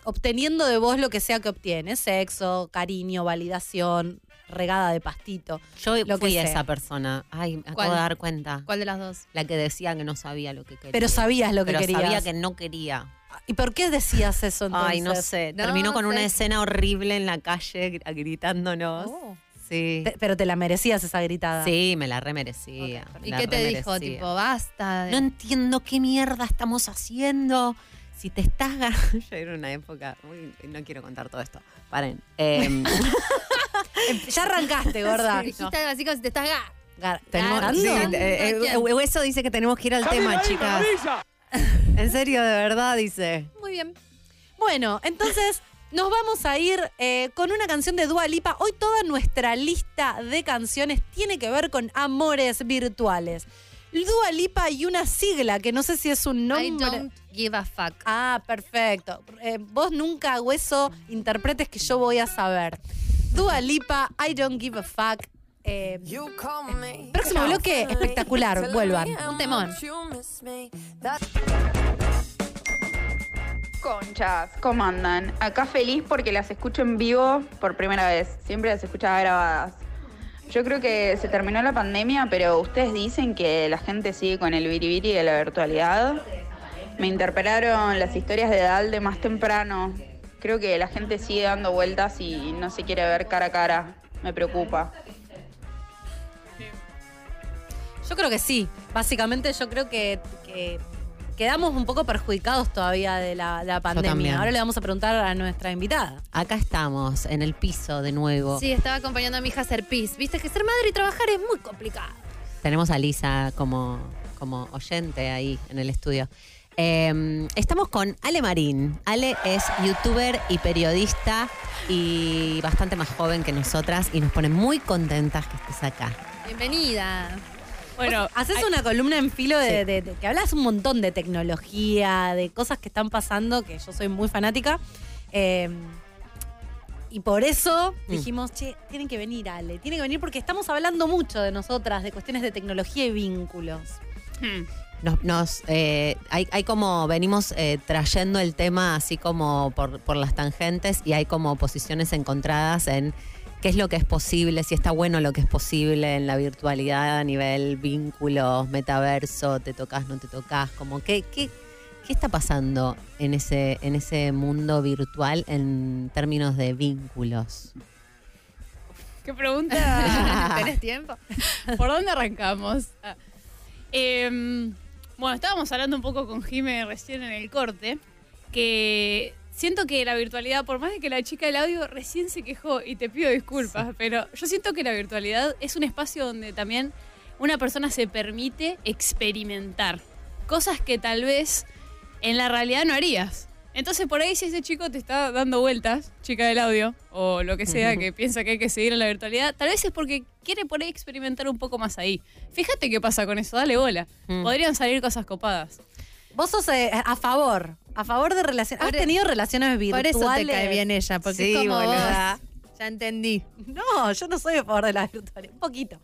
obteniendo de vos lo que sea que obtiene, sexo, cariño, validación, regada de pastito. Yo Lo fui que esa persona. Ay, me acabo de dar cuenta. ¿Cuál de las dos? La que decía que no sabía lo que quería. Pero sabías lo que Pero querías. sabía que no quería. ¿Y por qué decías eso entonces? Ay, no sé. No Terminó con una escena horrible en la calle gr- gritándonos. Oh. Sí. Te- pero te la merecías esa gritada. Sí, me la remerecía. Ok, ¿Y la qué te dijo? Tipo, basta. No entiendo qué mierda estamos haciendo. Si te estás *laughs* ganando. Yo era una época. uy, no quiero contar todo esto. Paren. Em, *laughs* Ya arrancaste, gorda. Dijiste algo así como si te estás... ga- ¿Ganando? sí, eh, eh, ¿Quién? eso dice que tenemos que ir al tema, chicas. *laughs* En serio, de verdad, dice. Muy bien. Bueno, entonces nos vamos a ir eh, con una canción de Dua Lipa. Hoy toda nuestra lista de canciones tiene que ver con amores virtuales. Dua Lipa y una sigla que no sé si es un I nombre. don't give a fuck. Ah, perfecto. Eh, vos nunca, hueso, interpretes que yo voy a saber. Dua Lipa, I don't give a fuck. Eh, próximo bloque, espectacular. Vuelvan. Un temón. Conchas, ¿cómo andan? Acá feliz porque las escucho en vivo por primera vez. Siempre las escuchaba grabadas. Yo creo que se terminó la pandemia, pero ustedes dicen que la gente sigue con el biribiri de la virtualidad. Me interpelaron las historias de Dalde más temprano. Creo que la gente sigue dando vueltas y no se quiere ver cara a cara. Me preocupa. Yo creo que sí. Básicamente yo creo que, que quedamos un poco perjudicados todavía de la, la pandemia. Ahora le vamos a preguntar a nuestra invitada. Acá estamos, en el piso de nuevo. Sí, estaba acompañando a mi hija a hacer pis. Viste que ser madre y trabajar es muy complicado. Tenemos a Lisa como, como oyente ahí en el estudio. Eh, estamos con Ale Marín. Ale es youtuber y periodista y bastante más joven que nosotras y nos pone muy contentas que estés acá. Bienvenida. Bueno, Haces una columna en filo de, de- de- que hablas un montón de tecnología, de cosas que están pasando, que yo soy muy fanática. Eh, y por eso Mm. dijimos, che, tienen que venir, Ale. Tienen que venir porque estamos hablando mucho de nosotras, de cuestiones de tecnología y vínculos. hmm, Nos, nos, eh, hay, hay como, venimos eh, trayendo el tema así como por, por las tangentes y hay como posiciones encontradas en qué es lo que es posible, si está bueno lo que es posible en la virtualidad a nivel vínculos, metaverso, te tocas, no te tocas, como qué, qué, qué está pasando en ese, en ese mundo virtual en términos de vínculos. ¿qué pregunta? *laughs* ¿Tenés tiempo? ¿Por dónde arrancamos? Ah. Em, bueno, estábamos hablando un poco con Jime recién en el corte, que siento que la virtualidad, por más de que la chica del audio recién se quejó, y te pido disculpas, pero yo siento que la virtualidad es un espacio donde también una persona se permite experimentar cosas que tal vez en la realidad no harías. Entonces, por ahí, si ese chico te está dando vueltas, chica del audio, o lo que sea, que piensa que hay que seguir en la virtualidad, tal vez es porque quiere por ahí experimentar un poco más ahí. Fíjate qué pasa con eso, dale bola. Mm. Podrían salir cosas copadas. Vos sos eh, a favor, a favor de relaciones. ¿Has Por e- tenido relaciones Por virtuales? eso te cae bien ella, porque Sí, es como boluda. vos. Ya entendí. No, yo no soy a favor de las virtuales. Un poquito.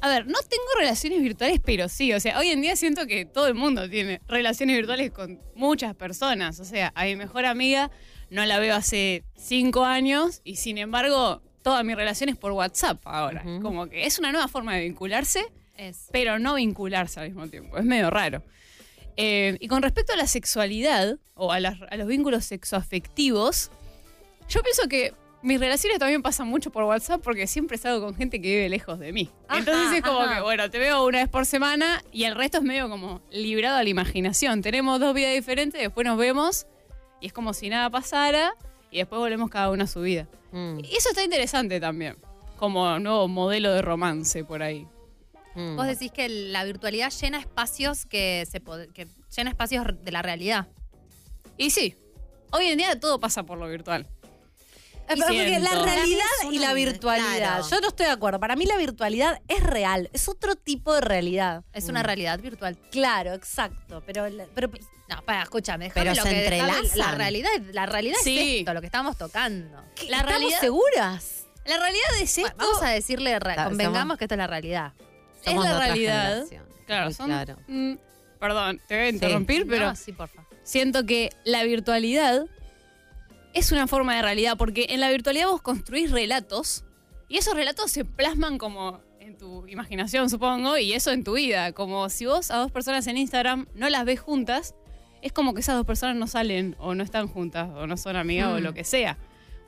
A ver, no tengo relaciones virtuales, pero sí. O sea, hoy en día siento que todo el mundo tiene relaciones virtuales con muchas personas. O sea, a mi mejor amiga no la veo hace cinco años y sin embargo, toda mi relación es por WhatsApp ahora. Ujú. Como que es una nueva forma de vincularse, Es. pero no vincularse al mismo tiempo. Es medio raro. Eh, y con respecto a la sexualidad o a, las- a los vínculos sexoafectivos, yo pienso que mis relaciones también pasan mucho por WhatsApp porque siempre salgo con gente que vive lejos de mí. Ajá, Entonces es como ajá. que, bueno, te veo una vez por semana y el resto es medio como librado a la imaginación. Tenemos dos vidas diferentes, después nos vemos y es como si nada pasara y después volvemos cada una a su vida. Mm, Y eso está interesante también, como nuevo modelo de romance por ahí. Mm. Vos decís que la virtualidad llena espacios que se que llena espacios de la realidad. Y sí, hoy en día todo pasa por lo virtual. Eh, pero porque la realidad y la virtualidad. claro. Yo no estoy de acuerdo. Para mí la virtualidad es real. Es otro tipo de realidad. Es una realidad virtual. Claro, exacto. Pero, pero No, para, escúchame, Pero lo se que entrelazan. La realidad, la realidad Sí. es esto, lo que estamos tocando. La ¿estamos realidad, seguras? la realidad es esto. Bueno, vamos a decirle, convengamos que esto es la realidad. Es Somos la otra realidad. generación. Claro, son. claro. mm, perdón, te voy a interrumpir, pero No, sí, porfa. siento que la virtualidad es una forma de realidad, porque en la virtualidad vos construís relatos y esos relatos se plasman como en tu imaginación, supongo, y eso en tu vida. Como si vos a dos personas en Instagram no las ves juntas, es como que esas dos personas no salen o no están juntas o no son amigas o Mm. lo que sea.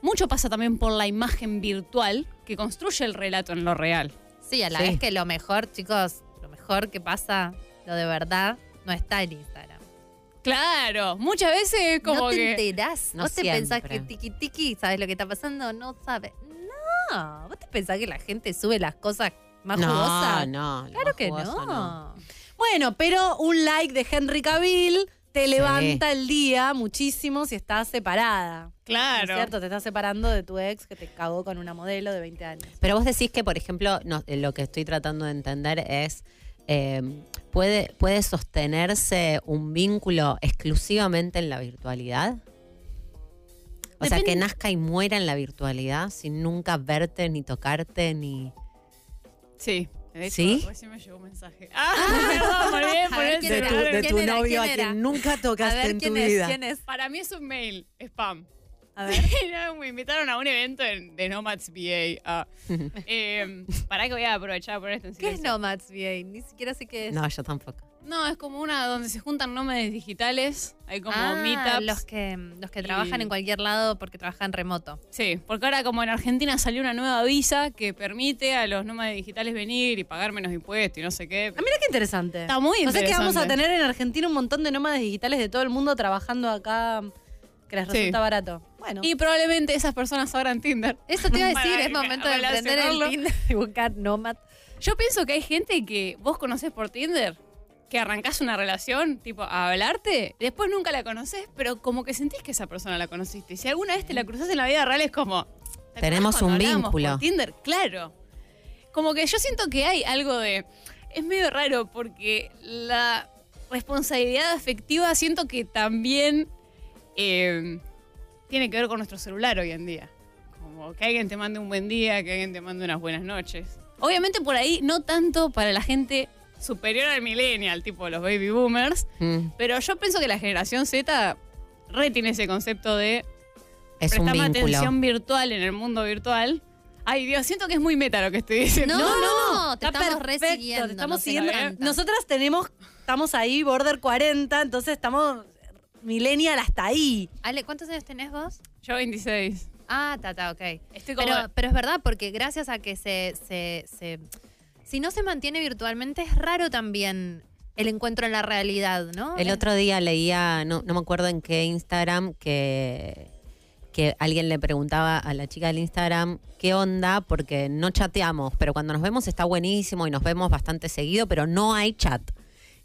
Mucho pasa también por la imagen virtual que construye el relato en lo real. Sí, a la Sí. vez que lo mejor, chicos, lo mejor que pasa, lo de verdad, no está en Instagram. Claro, muchas veces es como no te que... enterás. No vos te pensás que tiki tiki, ¿sabes lo que está pasando? No sabes. No, vos te pensás que la gente sube las cosas más No, jugosas. no. Claro más que jugoso, no. Bueno, pero un like de Henry Cavill te levanta el día muchísimo si estás separada. ¿No Claro. es cierto? Te estás separando de tu ex que te cagó con una modelo de 20 años. Pero vos decís que, por ejemplo, no, eh, lo que estoy tratando de entender es, eh, ¿puede, ¿puede sostenerse un vínculo exclusivamente en la virtualidad? O sea, que nazca y muera en la virtualidad sin nunca verte, ni tocarte, ni... Sí. De hecho, ¿Sí? recién me llegó un mensaje. *laughs* Ah, perdón, me olvidé de A poner ver, el ¿quién era? celular. ¿Quién era? ¿Quién era? nunca A ver, ¿quién es? ¿Quién es? Para mí es un mail, spam. A *laughs* ver. Me invitaron a un evento en- de Nomads VA. Ah. Eh, para que voy a aprovechar a poner esto en ¿Qué es. Nomads VA? Ni siquiera sé qué es. No, yo tampoco. No, es como una donde se juntan nómades digitales. Hay como Ah, meetups. los que, los que Y- trabajan en cualquier lado porque trabajan remoto. Sí, porque ahora como en Argentina salió una nueva visa que permite a los nómades digitales venir y pagar menos impuestos y no sé qué. Ah, mira qué interesante. Está muy O sea que vamos a interesante. tener en Argentina un montón de nómadas digitales de todo el mundo trabajando acá que les Sí. resulta barato. Bueno. Y probablemente esas personas abran Tinder. Eso te iba a decir, *laughs* Para es momento de emprender el. Tinder y buscar Nomad. Yo pienso que hay gente que vos conocés por Tinder, que arrancás una relación, tipo, a hablarte, después nunca la conocés, pero como que sentís que esa persona la conociste. Y si alguna vez te la cruzás en la vida real, es como. ¿te acordás Tenemos un vínculo. Por Tinder, claro. Como que yo siento que hay algo de. Es medio raro porque la responsabilidad afectiva siento que también eh, tiene que ver con nuestro celular hoy en día. Como que alguien te mande un buen día, que alguien te mande unas buenas noches. Obviamente por ahí no tanto para la gente superior al millennial, tipo los baby boomers, Mm, pero yo pienso que la generación Z re tiene ese concepto de es un prestarme vínculo. atención virtual en el mundo virtual. Ay, Dios, siento que es muy meta lo que estoy diciendo. No, no, te Está estamos perfecto, re siguiendo. te estamos. Nosotras tenemos, estamos ahí, border 40, entonces estamos millennial hasta ahí. Ale, ¿cuántos años tenés vos? Yo 26. Ah, tata, ok. Estoy como... Pero, pero es verdad, porque gracias a que se, se, se- Si no se mantiene virtualmente, es raro también el encuentro en la realidad, ¿no? El otro día leía, no, no me acuerdo en qué Instagram, que, que alguien le preguntaba a la chica del Instagram qué onda, porque no chateamos, pero cuando nos vemos está buenísimo y nos vemos bastante seguido, pero no hay chat.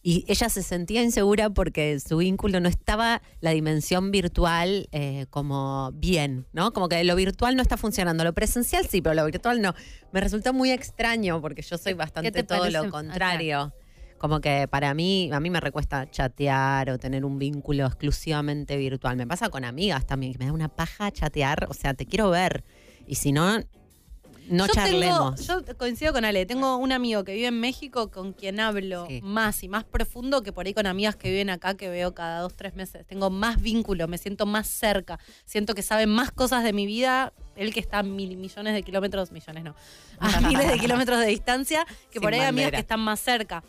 Y ella se sentía insegura porque su vínculo no estaba la dimensión virtual eh, como bien, ¿no? Como que lo virtual no está funcionando. Lo presencial sí, pero lo virtual no. Me resultó muy extraño porque yo soy bastante te todo parece? lo contrario. Como que para mí, a mí me recuesta chatear o tener un vínculo exclusivamente virtual. Me pasa con amigas también, que me da una paja chatear. O sea, te quiero ver. Y si no, no yo charlemos. Tengo, yo coincido con Ale. Tengo un amigo que vive en México con quien hablo Sí. más y más profundo que por ahí con amigas que viven acá que veo cada dos, tres meses. Tengo más vínculo, me siento más cerca. Siento que sabe más cosas de mi vida. Él que está a mil millones de kilómetros, millones no, a *laughs* miles de kilómetros de distancia, que Sin por ahí hay amigas bandera. que están más cerca.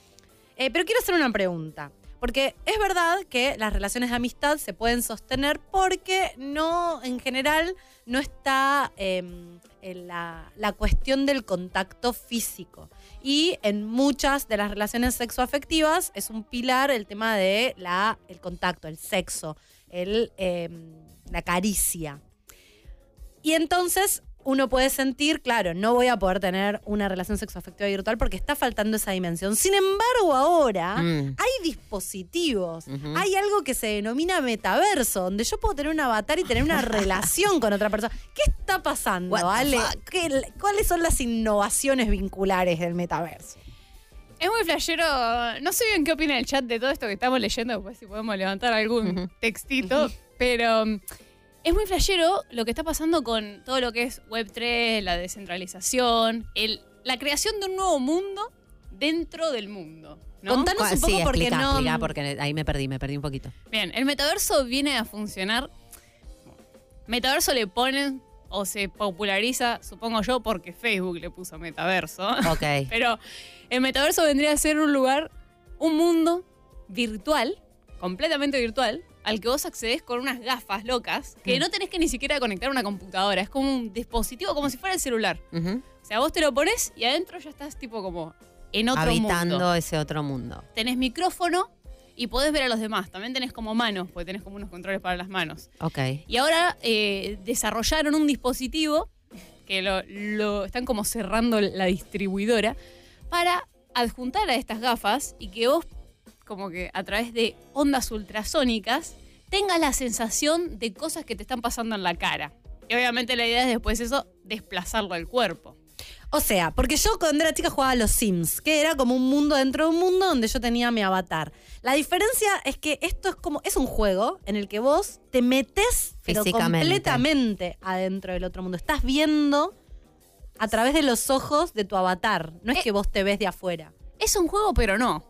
Eh, pero quiero hacer una pregunta. Porque es verdad que las relaciones de amistad se pueden sostener porque no, en general, no está em, la, la cuestión del contacto físico. Y en muchas de las relaciones sexoafectivas es un pilar el tema de contacto, el sexo, el, em, la caricia. Y entonces uno puede sentir, claro, no voy a poder tener una relación sexoafectiva virtual porque está faltando esa dimensión. Sin embargo, ahora Mm. hay dispositivos, hay algo que se denomina metaverso, donde yo puedo tener un avatar y tener una *laughs* relación con otra persona. ¿Qué está pasando, Ale? ¿Cuáles son las innovaciones vinculares del metaverso? Es muy flashero. No sé bien qué opina el chat de todo esto que estamos leyendo, pues si podemos levantar algún textito. Pero um, es muy flashero lo que está pasando con todo lo que es Web3, la descentralización, el, la creación de un nuevo mundo dentro del mundo. ¿no? Contanos un Sí, poco porque explica, no. explica, porque ahí me perdí, me perdí un poquito. Bien, el metaverso viene a funcionar. Metaverso le ponen o se populariza, supongo yo, porque Facebook le puso metaverso. Ok. *laughs* Pero el metaverso vendría a ser un lugar, un mundo virtual, completamente virtual, al que vos accedes con unas gafas locas que Mm. no tenés que ni siquiera conectar a una computadora. Es como un dispositivo, como si fuera el celular. O sea, vos te lo pones y adentro ya estás tipo como en otro Habitando mundo. ese otro mundo. Tenés micrófono y podés ver a los demás. También tenés como manos, porque tenés como unos controles para las manos. Ok. Y ahora eh, desarrollaron un dispositivo que lo, lo- están como cerrando la distribuidora para adjuntar a estas gafas y que vos, como que a través de ondas ultrasónicas, tengas la sensación de cosas que te están pasando en la cara. Y obviamente la idea es después eso, desplazarlo al cuerpo. O sea, porque yo cuando era chica jugaba a los Sims, que era como un mundo dentro de un mundo donde yo tenía mi avatar. La diferencia es que esto es como, es un juego en el que vos te metes pero Físicamente. completamente adentro del otro mundo. Estás viendo a través de los ojos de tu avatar. No es Eh, que vos te ves de afuera. Es un juego, pero no.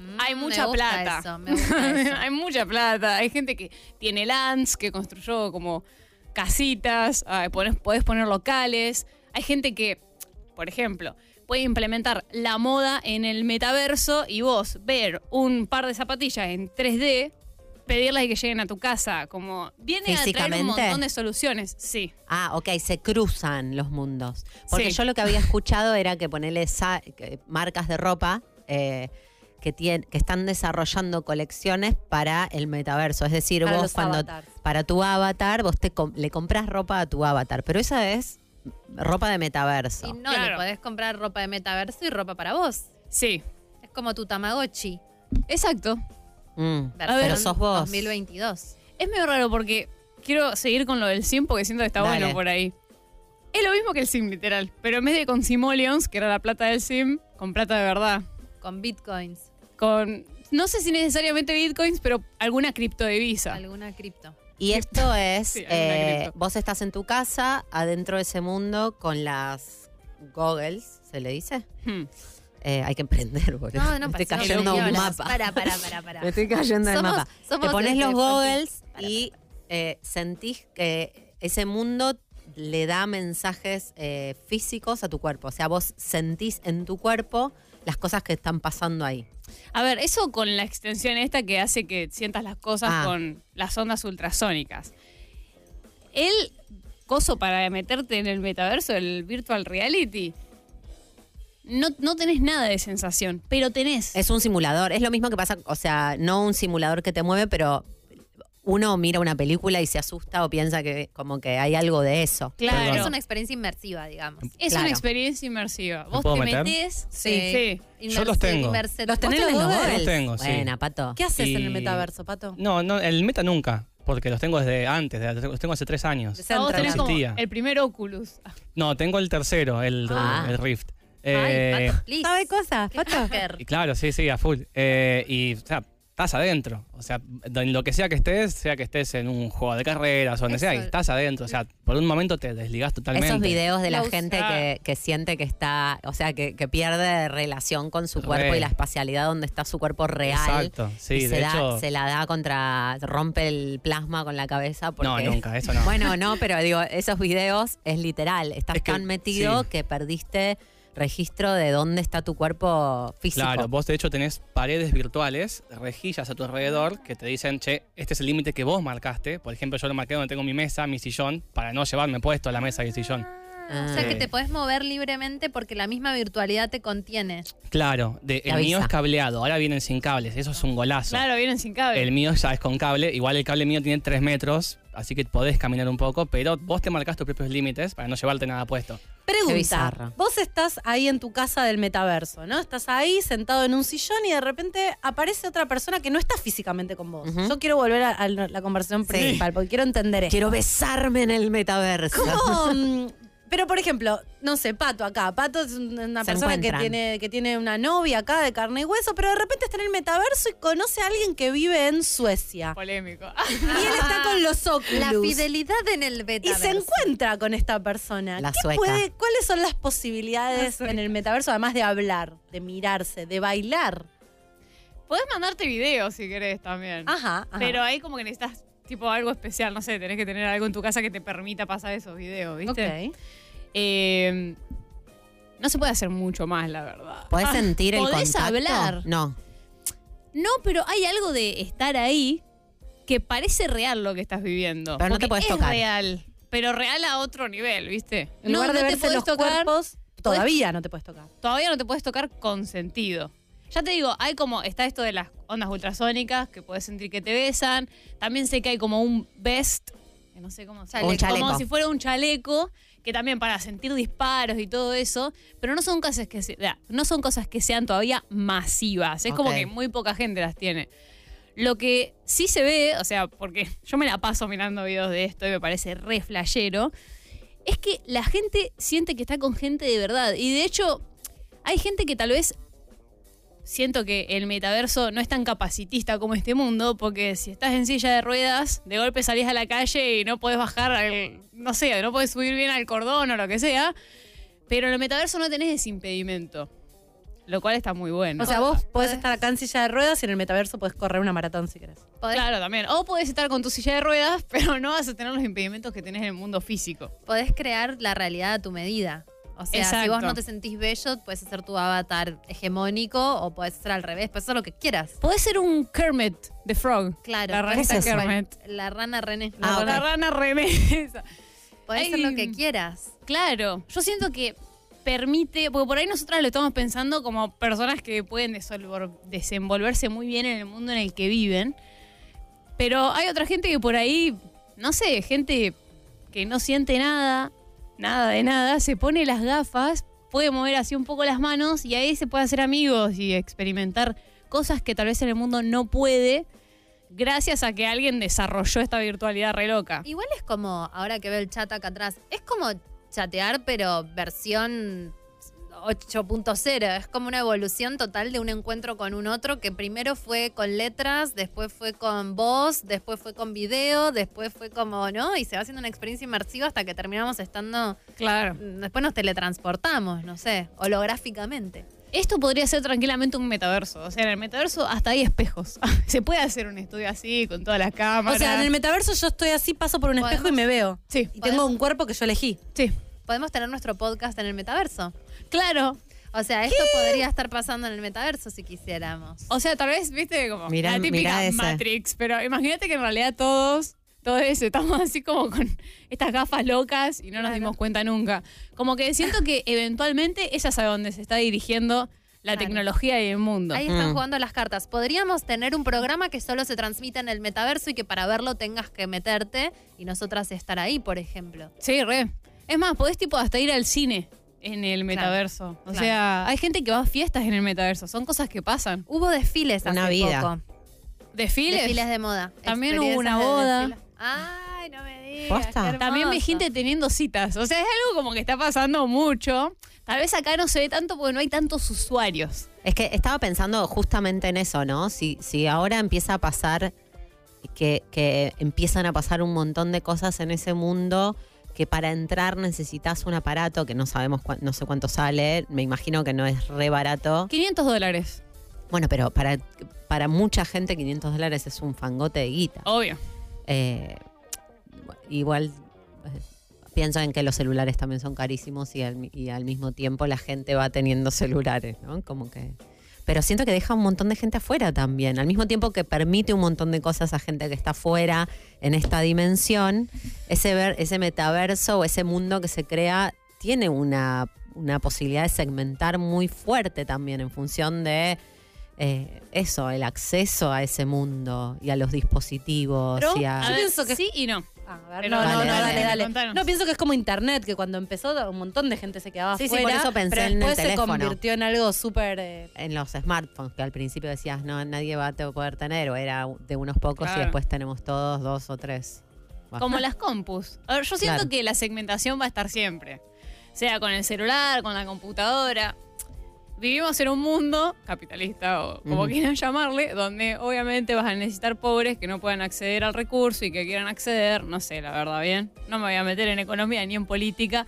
Mm, Hay me mucha gusta plata. eso, me gusta *laughs* eso. Hay mucha plata. Hay gente que tiene lands, que construyó como casitas, podés poner locales. Hay gente que, por ejemplo, puede implementar la moda en el metaverso y vos ver un par de zapatillas en 3D, pedirlas y que lleguen a tu casa. Como viene a traer un montón de soluciones. Sí. Ah, ok, se cruzan los mundos. Porque Sí. yo lo que había escuchado era que ponerle marcas de ropa eh, que, tien- que están desarrollando colecciones para el metaverso. Es decir, Para vos cuando avatars. para tu avatar, vos te com- le compras ropa a tu avatar, pero esa es ropa de metaverso. Y no, Claro. le podés comprar ropa de metaverso y ropa para vos. Sí. Es como tu Tamagotchi. Exacto. Mm, pero sos vos. 2022. Es medio raro porque quiero seguir con lo del sim porque siento que está Dale. bueno por ahí. Es lo mismo que el sim, literal. Pero en vez de con simoleons, que era la plata del sim, con plata de verdad. Con bitcoins. Con, no sé si necesariamente bitcoins, pero alguna criptodivisa. Alguna cripto. Y esto es, *laughs* Sí, eh, cripto. vos estás en tu casa, adentro de ese mundo, con las goggles, ¿se le dice? Hmm. Eh, hay que emprender, boludo. No, no Me estoy cayendo a un mapa. Para, para, para, *laughs* para. Me estoy cayendo Somos- mapa. somos Te pones este, los Juanpi. goggles Para, y eh, sentís que ese mundo le da mensajes eh, físicos a tu cuerpo. O sea, vos sentís en tu cuerpo las cosas que están pasando ahí. A ver, eso con la extensión esta que hace que sientas las cosas Ah. con las ondas ultrasónicas. El coso para meterte en el metaverso, el virtual reality, no, no tenés nada de sensación, pero tenés. Es un simulador. Es lo mismo que pasa, o sea, no un simulador que te mueve, pero uno mira una película y se asusta o piensa que como que hay algo de eso. Claro. Es una experiencia inmersiva, digamos. Es Claro. una experiencia inmersiva. ¿Me Vos puedo te meter? metés. Sí. sí. Yo los tengo. inmerse- ¿Los ¿Vos tenés los dos? Los tengo, sí. Buena, Pato. ¿Qué haces en el metaverso, Pato? No, no, el meta nunca, porque los tengo desde antes, de- los tengo hace tres años. Vos tenés como el primer Oculus. No, tengo el tercero, el, Ah. el Rift. Ay, Eh, Pato, please. ¿Sabe cosas, Pato? y claro, sí, sí, a full. Eh, y, o sea, estás adentro. O sea, en lo que sea que estés, sea que estés en un juego de carreras o donde Eso. sea, y estás adentro. O sea, por un momento te desligás totalmente. Esos videos de la gente que, que siente que está, o sea, que, que pierde relación con su Re. cuerpo y la espacialidad donde está su cuerpo real. Exacto, sí, y se, de da- hecho- se la da contra, rompe el plasma con la cabeza. Porque, No, nunca, eso no. *laughs* Bueno, no, pero digo, esos videos es literal. Estás Es que- tan metido sí. que perdiste registro de dónde está tu cuerpo físico. Claro, vos de hecho tenés paredes virtuales, rejillas a tu alrededor que te dicen, che, este es el límite que vos marcaste. Por ejemplo, yo lo marqué donde tengo mi mesa, mi sillón, para no llevarme puesto a la mesa y el sillón. Ah, o sea que te podés mover libremente porque la misma virtualidad te contiene. Claro, de- Te el mío es cableado, ahora vienen sin cables, eso es un golazo. Claro, vienen sin cable. El mío ya es con cable, igual el cable mío tiene 3 metros, así que podés caminar un poco, pero vos te marcás tus propios límites para no llevarte nada puesto. Pregunta. Vos estás ahí en tu casa del metaverso, ¿no? Estás ahí sentado en un sillón y de repente aparece otra persona que no está físicamente con vos. Yo quiero volver a, a la conversación principal porque quiero entender esto. Quiero besarme en el metaverso. ¿Cómo? *laughs* Pero, por ejemplo, no sé, Pato acá. Pato es un- una Se persona que tiene, que tiene una novia acá de carne y hueso, pero de repente está en el metaverso y conoce a alguien que vive en Suecia. Polémico. Y él está con los Oculus. La fidelidad en el Y metaverso. se encuentra con esta persona. La ¿Qué sueca. puede- ¿Cuáles son las posibilidades La en el metaverso, además de hablar, de mirarse, de bailar? Podés mandarte videos si querés también. Ajá. ajá. Pero ahí como que necesitas tipo algo especial, no sé, tenés que tener algo en tu casa que te permita pasar esos videos, ¿viste? Ok. Eh, no se puede hacer mucho más, la verdad. ¿Podés Ah, sentir el ¿podés contacto? hablar? No. No, pero hay algo de estar ahí que parece real lo que estás viviendo. Pero no te podés es tocar. real, pero real a otro nivel, ¿viste? En lugar de te verse podés los tocar, cuerpos, todavía no te puedes tocar. todavía no te puedes tocar con sentido. Ya te digo, hay como, está esto de las ondas ultrasónicas, que puedes sentir que te besan. También sé que hay como un vest, que no sé cómo se Un chaleco. Como si fuera un chaleco, que también para sentir disparos y todo eso, pero no son cosas que, se- no son cosas que sean todavía masivas. Es como que muy poca gente las tiene. Lo que sí se ve, o sea, porque yo me la paso mirando videos de esto y me parece re flashero, es que la gente siente que está con gente de verdad. Y de hecho, hay gente que tal vez siento que el metaverso no es tan capacitista como este mundo, porque si estás en silla de ruedas, de golpe salís a la calle y no podés bajar, al, no sé, no podés subir bien al cordón o lo que sea, pero en el metaverso no tenés ese impedimento, lo cual está muy bueno. O sea, vos podés podés- estar acá en silla de ruedas y en el metaverso podés correr una maratón si querés. Podés, Claro, también. O podés estar con tu silla de ruedas, *laughs* pero no vas a tener los impedimentos que tenés en el mundo físico. podés crear la realidad a tu medida. O sea, si vos no te sentís bello, puedes hacer tu avatar hegemónico o puedes hacer al revés, puedes hacer lo que quieras. Podés ser un Kermit the Frog. Claro, La ranita ser Kermit. la rana René. Ah, La, ok. la rana remesa. Podés hacer lo que quieras. Claro, yo siento que permite, porque por ahí nosotras lo estamos pensando como personas que pueden desenvolverse muy bien en el mundo en el que viven, pero hay otra gente que por ahí, no sé, gente que no siente nada, nada de nada, se pone las gafas, puede mover así un poco las manos y ahí se puede hacer amigos y experimentar cosas que tal vez en el mundo no puede, gracias a que alguien desarrolló esta virtualidad re loca. Igual es como, ahora que veo el chat acá atrás, es como chatear, pero versión 8.0. Es como una evolución total de un encuentro con un otro que primero fue con letras, después fue con voz, después fue con video, después fue como, ¿no? Y se va haciendo una experiencia inmersiva hasta que terminamos estando. Claro. Después nos teletransportamos, no sé, holográficamente. Esto podría ser tranquilamente un metaverso. O sea, en el metaverso hasta hay espejos. *laughs* Se puede hacer un estudio así, con todas las O cámaras. sea, en el metaverso yo estoy así, paso por un espejo y me veo. Sí, Y tengo un cuerpo que yo elegí. sí. Podemos tener nuestro podcast en el metaverso. Claro. O sea, esto podría estar pasando en el metaverso si quisiéramos. O sea, tal vez, viste, como Mirá- la típica. Matrix. Pero imagínate que en realidad todos, todos *laughs* estamos así como con estas gafas locas y no nos Claro. dimos cuenta nunca. Como que siento que *laughs* eventualmente ella sabe dónde se está dirigiendo la Claro. tecnología y el mundo. Ahí están Mm. jugando las cartas. Podríamos tener un programa que solo se transmita en el metaverso y que para verlo tengas que meterte y nosotras estar ahí, por ejemplo. Sí, re. Es más, podés tipo hasta ir al cine en el metaverso. O claro. sea, hay gente que va a fiestas en el metaverso. Son cosas que pasan. Hubo desfiles hace Una vida. poco. Desfiles. Desfiles de moda. También hubo una boda. Ay, no me digas. También vi gente teniendo citas. O sea, es algo como que está pasando mucho. Tal vez acá no se ve tanto porque no hay tantos usuarios. Es que estaba pensando justamente en eso, ¿no? Si, si ahora empieza a pasar, que, que empiezan a pasar un montón de cosas en ese mundo, que para entrar necesitas un aparato que no sabemos, no sé cuánto sale, me imagino que no es re barato. 500 dólares. Bueno, pero para, para mucha gente 500 dólares es un fangote de guita. Obvio. Eh, igual eh, pienso en que los celulares también son carísimos y al, mi- y al mismo tiempo la gente va teniendo celulares, ¿no? Como que. Pero siento que deja un montón de gente afuera también. Al mismo tiempo que permite un montón de cosas a gente que está afuera en esta dimensión, ese, ver, ese metaverso o ese mundo que se crea tiene una, una posibilidad de segmentar muy fuerte también en función de eh, eso, el acceso a ese mundo y a los dispositivos. Pero, y a- a ver, pienso que- sí y no. Ah, a ver, Pero no, no, dale, no, dale, dale, dale. contanos. No, pienso que es como internet, que cuando empezó un montón de gente se quedaba Sí, sí, afuera. por eso pensé pero en el después se teléfono. convirtió en algo súper... eh, en los smartphones, que al principio decías, no, nadie va a poder tener, o era de unos pocos Claro. y después tenemos todos dos o tres. Como *laughs* las compus. A ver, yo siento Claro. que la segmentación va a estar siempre. Sea con el celular, con la computadora. Vivimos en un mundo capitalista o como quieran llamarle, donde obviamente vas a necesitar pobres que no puedan acceder al recurso y que quieran acceder. No sé, la verdad, bien. No me voy a meter en economía ni en política.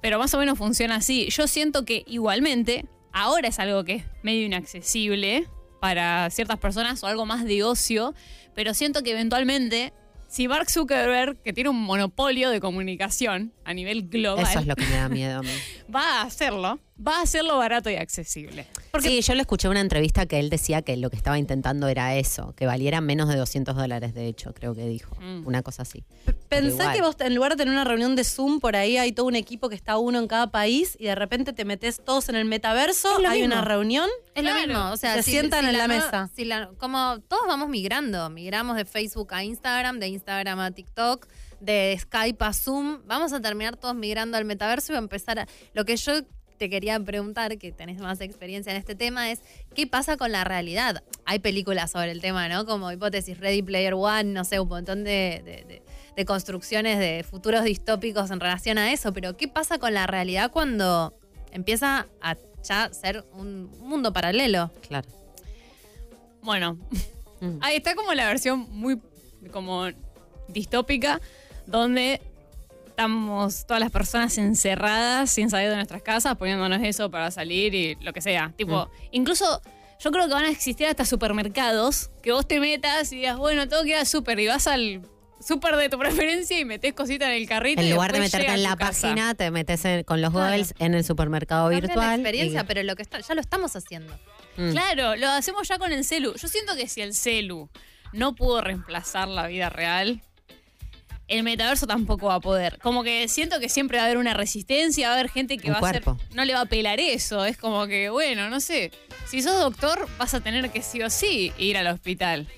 Pero más o menos funciona así. Yo siento que igualmente ahora es algo que es medio inaccesible para ciertas personas o algo más de ocio, pero siento que eventualmente si Mark Zuckerberg, que tiene un monopolio de comunicación a nivel global, Eso es lo que me da miedo a mí. *laughs* va a hacerlo, va a hacerlo barato y accesible. sí, yo le escuché una entrevista que él decía que lo que estaba intentando era eso, que valiera menos de 200 dólares, de hecho, creo que dijo. Mm. Una cosa así. Pensá que vos en lugar de tener una reunión de Zoom, por ahí hay todo un equipo que está uno en cada país y de repente te metes todos en el metaverso, hay mismo. una reunión. Es Claro. lo mismo, o sea, Se sientan en la mesa. si la- como todos vamos migrando, migramos de Facebook a Instagram, de Instagram a TikTok, de Skype a Zoom, vamos a terminar todos migrando al metaverso y va a empezar a... Lo que yo te quería preguntar, que tenés más experiencia en este tema, es ¿qué pasa con la realidad? Hay películas sobre el tema, ¿no? Como hipótesis Ready Player One, no sé, un montón de, de- de- de construcciones de futuros distópicos en relación a eso, pero ¿qué pasa con la realidad cuando empieza a ya ser un mundo paralelo? Claro. Bueno, *laughs* Mm. ahí está como la versión muy como distópica, donde estamos todas las personas encerradas sin salir de nuestras casas, poniéndonos eso para salir y lo que sea. Tipo, incluso yo creo que van a existir hasta supermercados que vos te metas y digas, bueno, tengo que ir al súper y vas al súper de tu preferencia y metés cositas en el carrito. y En lugar de meterte en la casa. página, te metes en- con los Claro. Googles en el supermercado Cambia virtual. la experiencia, y- pero lo que está, ya lo estamos haciendo. Mm. Claro, lo hacemos ya con el celu. Yo siento que si el celu no pudo reemplazar la vida real, el metaverso tampoco va a poder. Como que siento que siempre va a haber una resistencia, va a haber gente que Un va cuerpo. a ser, no le va a pelar eso. Es como que, bueno, no sé. Si sos doctor, vas a tener que sí o sí ir al hospital.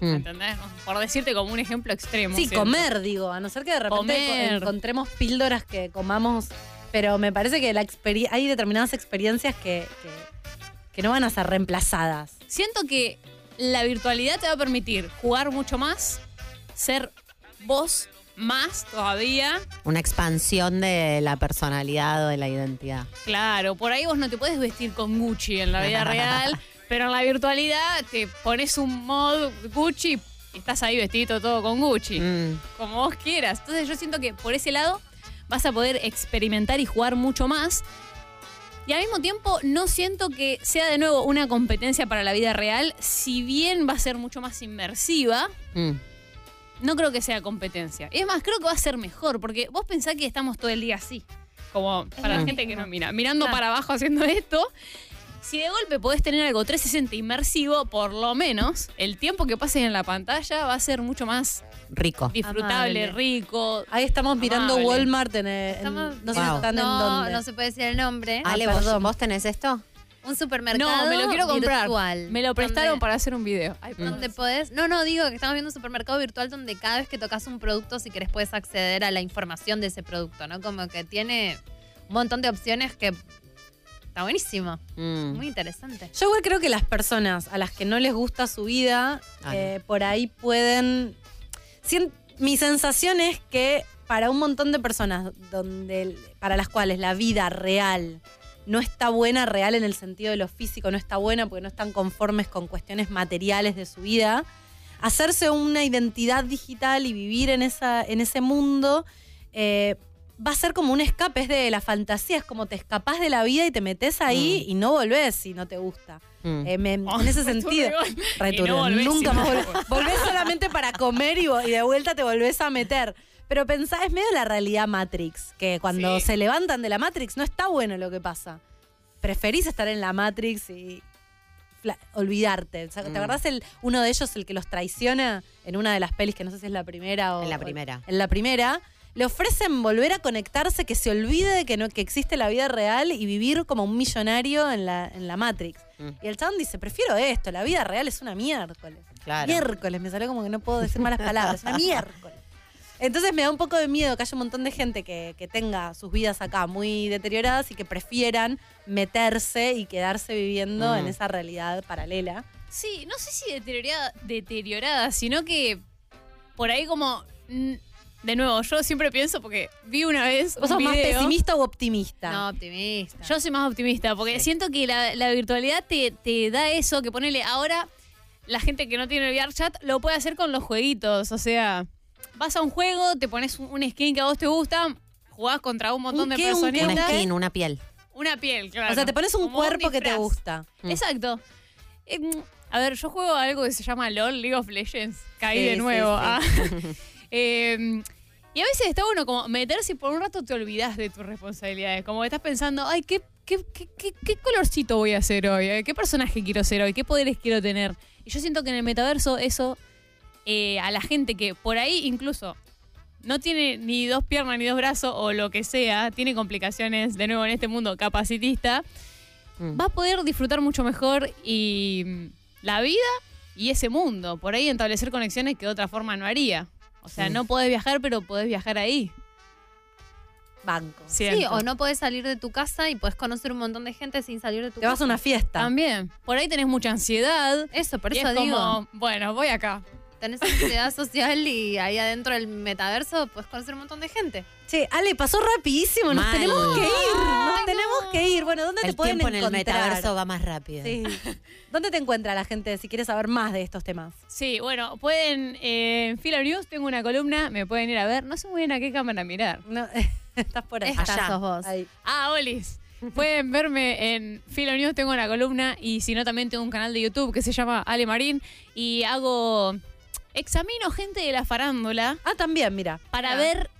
Mm. ¿Entendés? Por decirte como un ejemplo extremo. Sí, comer, digo, a no ser que de repente Comer. encontremos píldoras que comamos, pero me parece que la hay determinadas experiencias que, que- que no van a ser reemplazadas. Siento que la virtualidad te va a permitir jugar mucho más, ser vos más todavía. Una expansión de la personalidad o de la identidad. Claro, por ahí vos no te puedes vestir con Gucci en la vida *laughs* real, pero en la virtualidad te pones un mod Gucci y estás ahí vestido todo con Gucci, Mm. como vos quieras. Entonces yo siento que por ese lado vas a poder experimentar y jugar mucho más. Y al mismo tiempo no siento que sea de nuevo una competencia para la vida real, si bien va a ser mucho más inmersiva, Mm. No creo que sea competencia. Es más, creo que va a ser mejor, porque vos pensás que estamos todo el día así. Como para la gente que mismo. no mira, mirando Claro. para abajo haciendo esto. Si de golpe podés tener algo 360 inmersivo, por lo menos el tiempo que pases en la pantalla va a ser mucho más Rico. disfrutable, Amable. rico. Ahí estamos mirando. Walmart en, el- en- Estamos- no sé si Wow. están en no, dónde. no se puede decir el nombre. Ah, Ale, ¿vos, perdón. ¿vos tenés esto? Un supermercado No, me lo quiero comprar. virtual, Me lo prestaron donde- para hacer un video. Ay. Donde podés. No, no, digo que estamos viendo un supermercado virtual donde cada vez que tocas un producto, si querés, puedes acceder a la información de ese producto, ¿no? Como que tiene un montón de opciones que. Está buenísimo. Mm. Muy interesante. Yo igual creo que las personas a las que no les gusta su vida, Ah, eh, por ahí pueden... Sien- Mi sensación es que para un montón de personas donde, para las cuales la vida real no está buena, real en el sentido de lo físico, no está buena porque no están conformes con cuestiones materiales de su vida, hacerse una identidad digital y vivir en, esa, en ese mundo eh, va a ser como un escape, es de la fantasía, es como te escapás de la vida y te metes ahí y no volvés si no te gusta. Mm. Eh, me- Oh, en ese sentido, returbio, no volvés, nunca más volvés. Volvés solamente para comer y, de vuelta te volvés a meter. Pero pensá, es medio la realidad Matrix, que cuando Sí. se levantan de la Matrix no está bueno lo que pasa. Preferís estar en la Matrix y olvidarte. O sea, ¿Te Mm. acordás el, uno de ellos, el que los traiciona en una de las pelis, que no sé si es la primera o... En la primera. En la primera. Le ofrecen volver a conectarse, que se olvide de que, no, que existe la vida real y vivir como un millonario en la, en la Matrix. Mm. Y el chabón dice, prefiero esto, la vida real es una miércoles. Claro. Miércoles, me salió como que no puedo decir malas palabras, una miércoles. Entonces me da un poco de miedo que haya un montón de gente que, que tenga sus vidas acá muy deterioradas y que prefieran meterse y quedarse viviendo Mm. en esa realidad paralela. Sí, no sé si deteriorada, deteriorada, sino que por ahí como... De nuevo, yo siempre pienso, porque vi una vez ¿Vos un sos más pesimista o optimista? No, optimista. Yo soy más optimista, porque siento que la, la virtualidad te, te da eso, que ponele ahora la gente que no tiene el VR chat lo puede hacer con los jueguitos. O sea, vas a un juego, te pones un, un skin que a vos te gusta, jugás contra un montón ¿Un de qué, un qué, Una personitas. skin, una piel. Una piel, claro. O sea, te pones un Como cuerpo que te gusta. Mm. Exacto. Eh, mm, a ver, yo juego algo que se llama LOL, League of Legends. Caí Sí, de sí, nuevo. sí. ah. *laughs* *laughs* Eh, y a veces está bueno como meterse y por un rato te olvidas de tus responsabilidades. Como que estás pensando, ay, ¿qué, qué, qué, qué- qué colorcito voy a hacer hoy? Eh, ¿Qué personaje quiero ser hoy? ¿Qué poderes quiero tener? Y yo siento que en el metaverso eso, eh, a la gente que por ahí incluso no tiene ni dos piernas ni dos brazos o lo que sea, tiene complicaciones de nuevo en este mundo capacitista, Mm. va a poder disfrutar mucho mejor y mm, la vida y ese mundo. Por ahí establecer conexiones que de otra forma no haría. O sea, Sí. no podés viajar, pero podés viajar ahí. Banco. Sí, o no podés salir de tu casa y podés conocer un montón de gente sin salir de tu Te casa. vas a una fiesta. También. Por ahí tenés mucha ansiedad. Eso, por y eso es digo. como, bueno, voy acá. Tenés ansiedad social y ahí adentro del metaverso puedes conocer un montón de gente. Che, Ale, pasó rapidísimo. Nos Mal. tenemos que ir. Nos tenemos que ir. Bueno, ¿dónde te El pueden tiempo en el encontrar? metaverso va más rápido. Sí. *laughs* ¿Dónde te encuentra la gente si quieres saber más de estos temas? Sí, bueno, pueden, eh, en Fila News tengo una columna, me pueden ir a ver. No sé muy bien a qué cámara mirar. No, *laughs* estás por ahí. Esta Allá. sos vos. Ahí. Ah, Olis. Pueden verme en Filo News, tengo una columna y si no también tengo un canal de YouTube que se llama Ale Marín y hago, examino gente de la farándula Ah, también, mira. para Ah. ver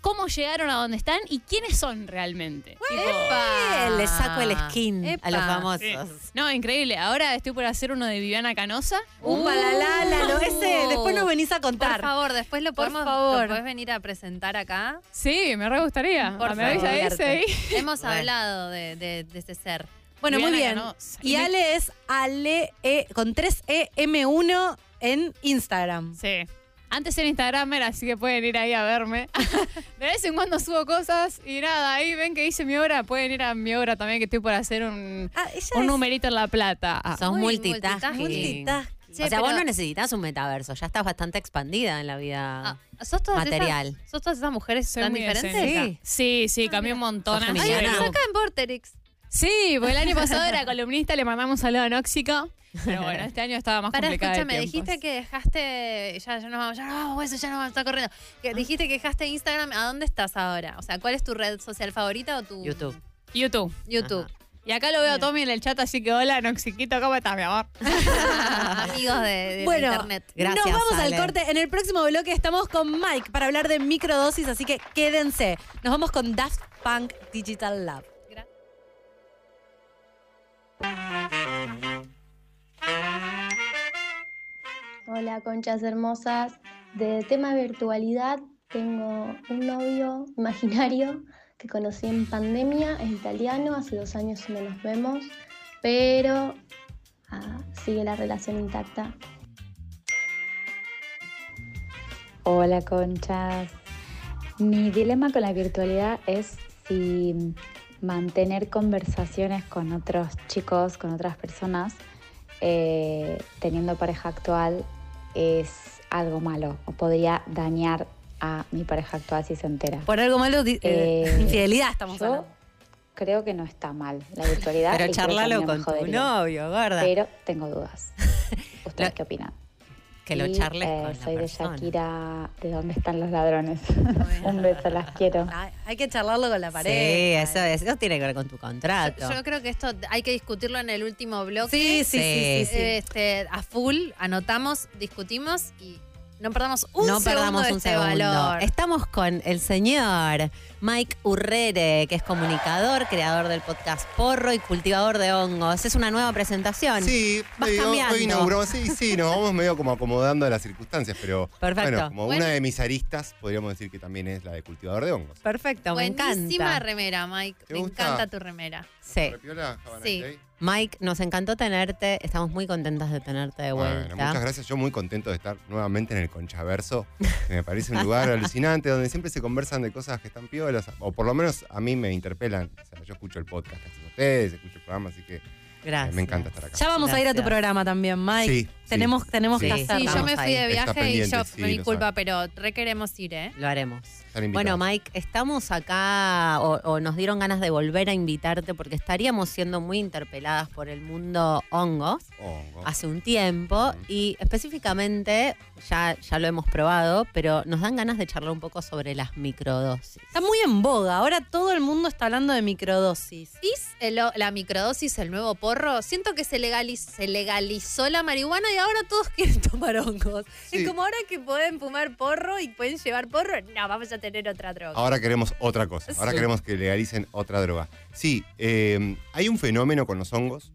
cómo llegaron a donde están y quiénes son realmente. Tipo, Eh, le saco el skin Epa. a los famosos. No, increíble. Ahora estoy por hacer uno de Viviana Canosa. Upa, la, la, la, lo ese. Después nos venís a Por contar. favor, después lo Por podemos favor. lo podés venir a presentar acá. Sí, me re gustaría. Por Ah, me avisa favor. ese ahí. Hemos Bueno. hablado de, de- de ese ser. Bueno, muy Viviana bien. Canosa. Y me- Ale es Ale E, con 3 E M1 en Instagram. Sí. Antes era Instagramer, así que pueden ir ahí a verme. *laughs* De vez en cuando subo cosas y nada, ahí ven que hice mi obra. Pueden ir a mi obra también, que estoy por hacer un, Ah, un es numerito en La Plata. Ah, Sos Muy multitasking. multitasking. O sea, vos no necesitas un metaverso, ya estás bastante expandida en la vida. Ah, ¿sos, todas Material. Esas, ¿Sos todas esas mujeres soy tan muy diferentes? escénica. Sí, sí, cambié un montón. Estás acá en Vorterix. Sí, porque el año pasado era columnista, le mandamos un saludo a Nóxico. Pero bueno, este año estaba más Para, complicado. escúchame, dijiste que dejaste. Ya, ya nos vamos, ya nos vamos, eso ya nos vamos, está corriendo. Que dijiste que dejaste Instagram. ¿A dónde estás ahora? O sea, ¿cuál es tu red social favorita o tu. YouTube. YouTube. YouTube. Y acá lo veo a Tommy en el chat, así que hola, Noxiquito, ¿cómo estás, mi amor? *laughs* Amigos de, de Bueno, la internet. Gracias, Nos vamos Ale. al corte. En el próximo bloque estamos con Mike para hablar de microdosis, así que quédense. Nos vamos con Daft Punk Digital Lab. Hola, conchas hermosas. De tema virtualidad, tengo un novio imaginario que conocí en pandemia, es italiano, hace dos años no nos vemos. pero ah, sigue la relación intacta. Hola conchas. Mi dilema con la virtualidad es si mantener conversaciones con otros chicos, con otras personas, eh, teniendo pareja actual, es algo malo o podría dañar a mi pareja actual si se entera. Por algo malo, eh, Eh, infidelidad estamos yo hablando. creo que no está mal la virtualidad. Pero charlalo con tu novio, gorda. Pero tengo dudas. *laughs* ¿Ustedes qué opinan? Que lo Y, charles eh, con la Soy de persona. Shakira, ¿de dónde están los ladrones? *laughs* Un beso, las quiero. Ay, Hay que charlarlo con la Sí, pareja. eso, eso tiene que ver con tu contrato. Yo, yo creo que esto hay que discutirlo en el último bloque. Sí, sí, sí, sí, sí. Este, a full, anotamos, discutimos y no perdamos un no segundo perdamos de un este segundo. valor. Estamos con el señor Mike Urrere, que es comunicador, creador del podcast Porro y cultivador de hongos. Es una nueva presentación. Sí, Vas medio- cambiando. hoy inauguramos, sí, sí, nos vamos medio como acomodando a las circunstancias, pero Perfecto. bueno, como Bueno. una de mis aristas, podríamos decir que también es la de cultivador de hongos. Perfecto, me Buenísima encanta. remera, Mike. ¿Te Me gusta? encanta tu remera. Sí. ¿Repiola, Sí. Mike, nos encantó tenerte. Estamos muy contentas de tenerte de vuelta. Bueno, muchas gracias. Yo muy contento de estar nuevamente en el Conchaverso, que me parece un *laughs* lugar alucinante donde siempre se conversan de cosas que están piolas, o por lo menos a mí me interpelan. O sea, yo escucho el podcast que hacen ustedes, escucho el programa, así que eh, Gracias. me encanta estar acá. Ya vamos a ir a tu programa también, Mike. Sí. Tenemos tenemos Sí. que hacerlo. Sí, yo me fui de viaje y yo, sí, fue mi lo culpa, sabe. pero requeremos ir, ¿eh? Lo haremos. Bueno, Mike, estamos acá o, o nos dieron ganas de volver a invitarte porque estaríamos siendo muy interpeladas por el mundo hongos Hongo. hace un tiempo y específicamente, ya, ya lo hemos probado, pero nos dan ganas de charlar un poco sobre las microdosis. Está muy en boga. Ahora todo el mundo está hablando de microdosis. ¿Es el- la microdosis el nuevo porro? Siento que se, legaliz- se legalizó la marihuana y ahora todos *laughs* quieren tomar hongos. Sí. Es como ahora que pueden fumar porro y pueden llevar porro, no, vamos a tener otra droga. Ahora queremos otra cosa. Ahora Sí. queremos que legalicen otra droga. Sí, eh, hay un fenómeno con los hongos.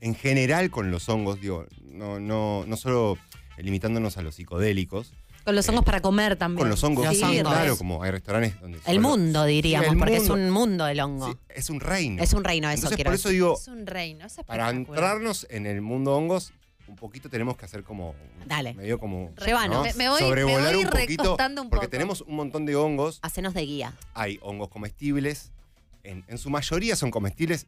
En general con los hongos, digo, no, no, no solo limitándonos a los psicodélicos. Con los hongos para comer también. Con los hongos, sí, hongos. claro, como hay restaurantes donde... El mundo, diríamos, Sí, el porque es un mundo el hongo. Sí, es un reino. Es un reino, eso Entonces, quiero por eso decir. digo, Es un reino, eso es para entrarnos en el mundo hongos, un poquito tenemos que hacer como... Dale. Medio como... Llévanos. Me- me voy- Sobrevolar me voy un poquito, un porque poco. tenemos un montón de hongos. Hacenos de guía. Hay hongos comestibles. En, en su mayoría son comestibles,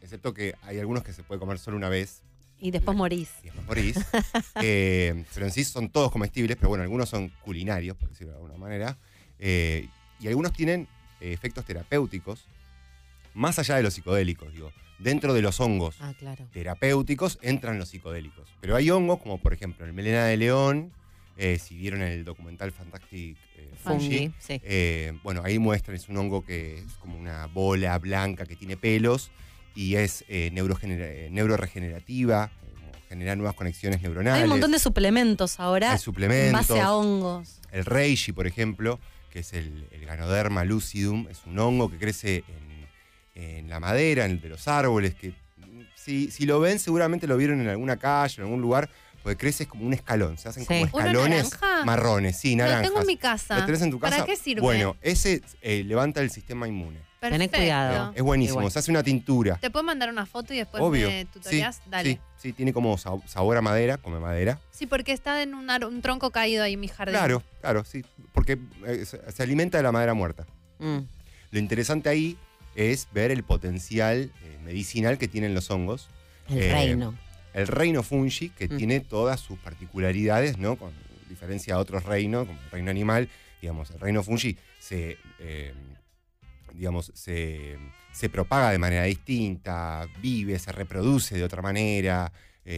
excepto que hay algunos que se puede comer solo una vez Y después morís. y después morís. *laughs* Eh, pero en sí son todos comestibles, pero bueno, algunos son culinarios, por decirlo de alguna manera. Eh, y algunos tienen eh, efectos terapéuticos, más allá de los psicodélicos, digo. Dentro de los hongos Ah, claro. terapéuticos entran los psicodélicos. Pero hay hongos, como por ejemplo el melena de león, eh, si vieron el documental Fantastic eh, Fungi, sí. eh, bueno, ahí muestran, es un hongo que es como una bola blanca que tiene pelos y es eh, neuroregenerativa, eh, como genera nuevas conexiones neuronales. Hay un montón de suplementos ahora Hay en suplementos. base a hongos. El reishi, por ejemplo, que es el, el Ganoderma lucidum, es un hongo que crece en, en la madera, en, de los árboles, que si, si lo ven seguramente lo vieron en alguna calle, en algún lugar, porque crece como un escalón, se hacen Sí. como ¿Una escalones naranja? marrones, sí, Lo naranjas. tengo en mi casa. ¿Lo tenés en tu casa? ¿Para qué sirve? Bueno, ese eh, levanta el sistema inmune. Perfecto. cuidado. Es buenísimo, Igual. se hace una tintura. ¿Te puedo mandar una foto y después Obvio. me tutorías? Sí, Dale. Sí, sí, tiene como sa- sabor a madera, come madera. Sí, porque está en un, tronco caído ahí en mi jardín. Claro, claro, sí, porque eh, se, se alimenta de la madera muerta. Mm. Lo interesante ahí es ver el potencial eh, medicinal que tienen los hongos. El Eh, reino. El reino fungi, que Mm. tiene todas sus particularidades, ¿no? Con diferencia a otros reinos, como el reino animal, digamos, el reino fungi se, eh, digamos, se, se propaga de manera distinta, vive, se reproduce de otra manera,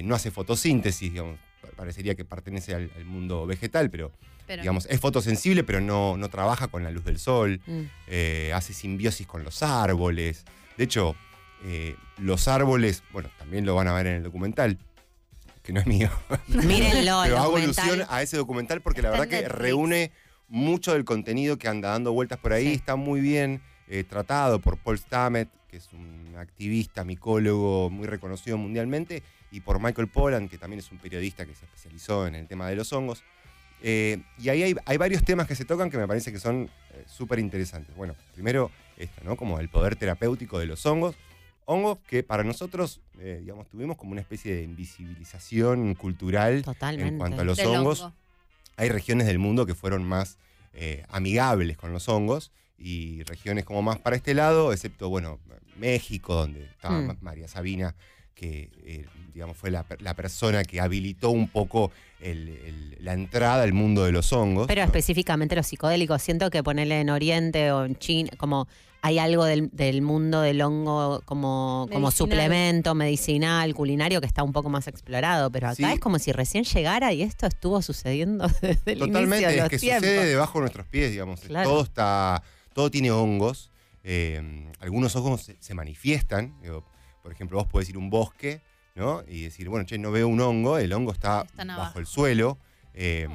no hace fotosíntesis, digamos, pa- parecería que pertenece al, al mundo vegetal, pero, Pero digamos, es fotosensible, pero no, no trabaja con la luz del sol Mm. eh, hace simbiosis con los árboles. De hecho, eh, los árboles, bueno, también lo van a ver en el documental, que no es mío, *laughs* Mírenlo, pero hago documental. alusión a ese documental porque la verdad que reúne mucho del contenido que anda dando vueltas por ahí. Sí. Está muy bien eh, tratado por Paul Stamets, que es un activista, micólogo muy reconocido mundialmente, y por Michael Pollan, que también es un periodista que se especializó en el tema de los hongos. Eh, y ahí hay, hay varios temas que se tocan que me parece que son eh, súper interesantes. Bueno, primero, esto, ¿no? Como el poder terapéutico de los hongos. hongos que para nosotros, eh, digamos, tuvimos como una especie de invisibilización cultural Totalmente. en cuanto a los Del hongos. hongo. Hay regiones del mundo que fueron más eh, amigables con los hongos y regiones como más para este lado, excepto, bueno, México, donde estaba Mm. Ma- María Sabina, que, eh, digamos, fue la, per- la persona que habilitó un poco el- el- la entrada al mundo de los hongos. Pero ¿no? específicamente los psicodélicos. Siento que ponerle en Oriente o en China, como hay algo del, del mundo del hongo como, como suplemento medicinal, culinario, que está un poco más explorado. Pero acá Sí. es como si recién llegara y esto estuvo sucediendo *laughs* desde el Totalmente, inicio de es que tiempos. sucede debajo de nuestros pies, digamos. Claro. Todo está, todo tiene hongos. eh, algunos hongos se, se manifiestan. digo, por ejemplo, vos podés ir a un bosque, ¿no? Y decir, bueno, che, no veo un hongo, el hongo está bajo el suelo. eh,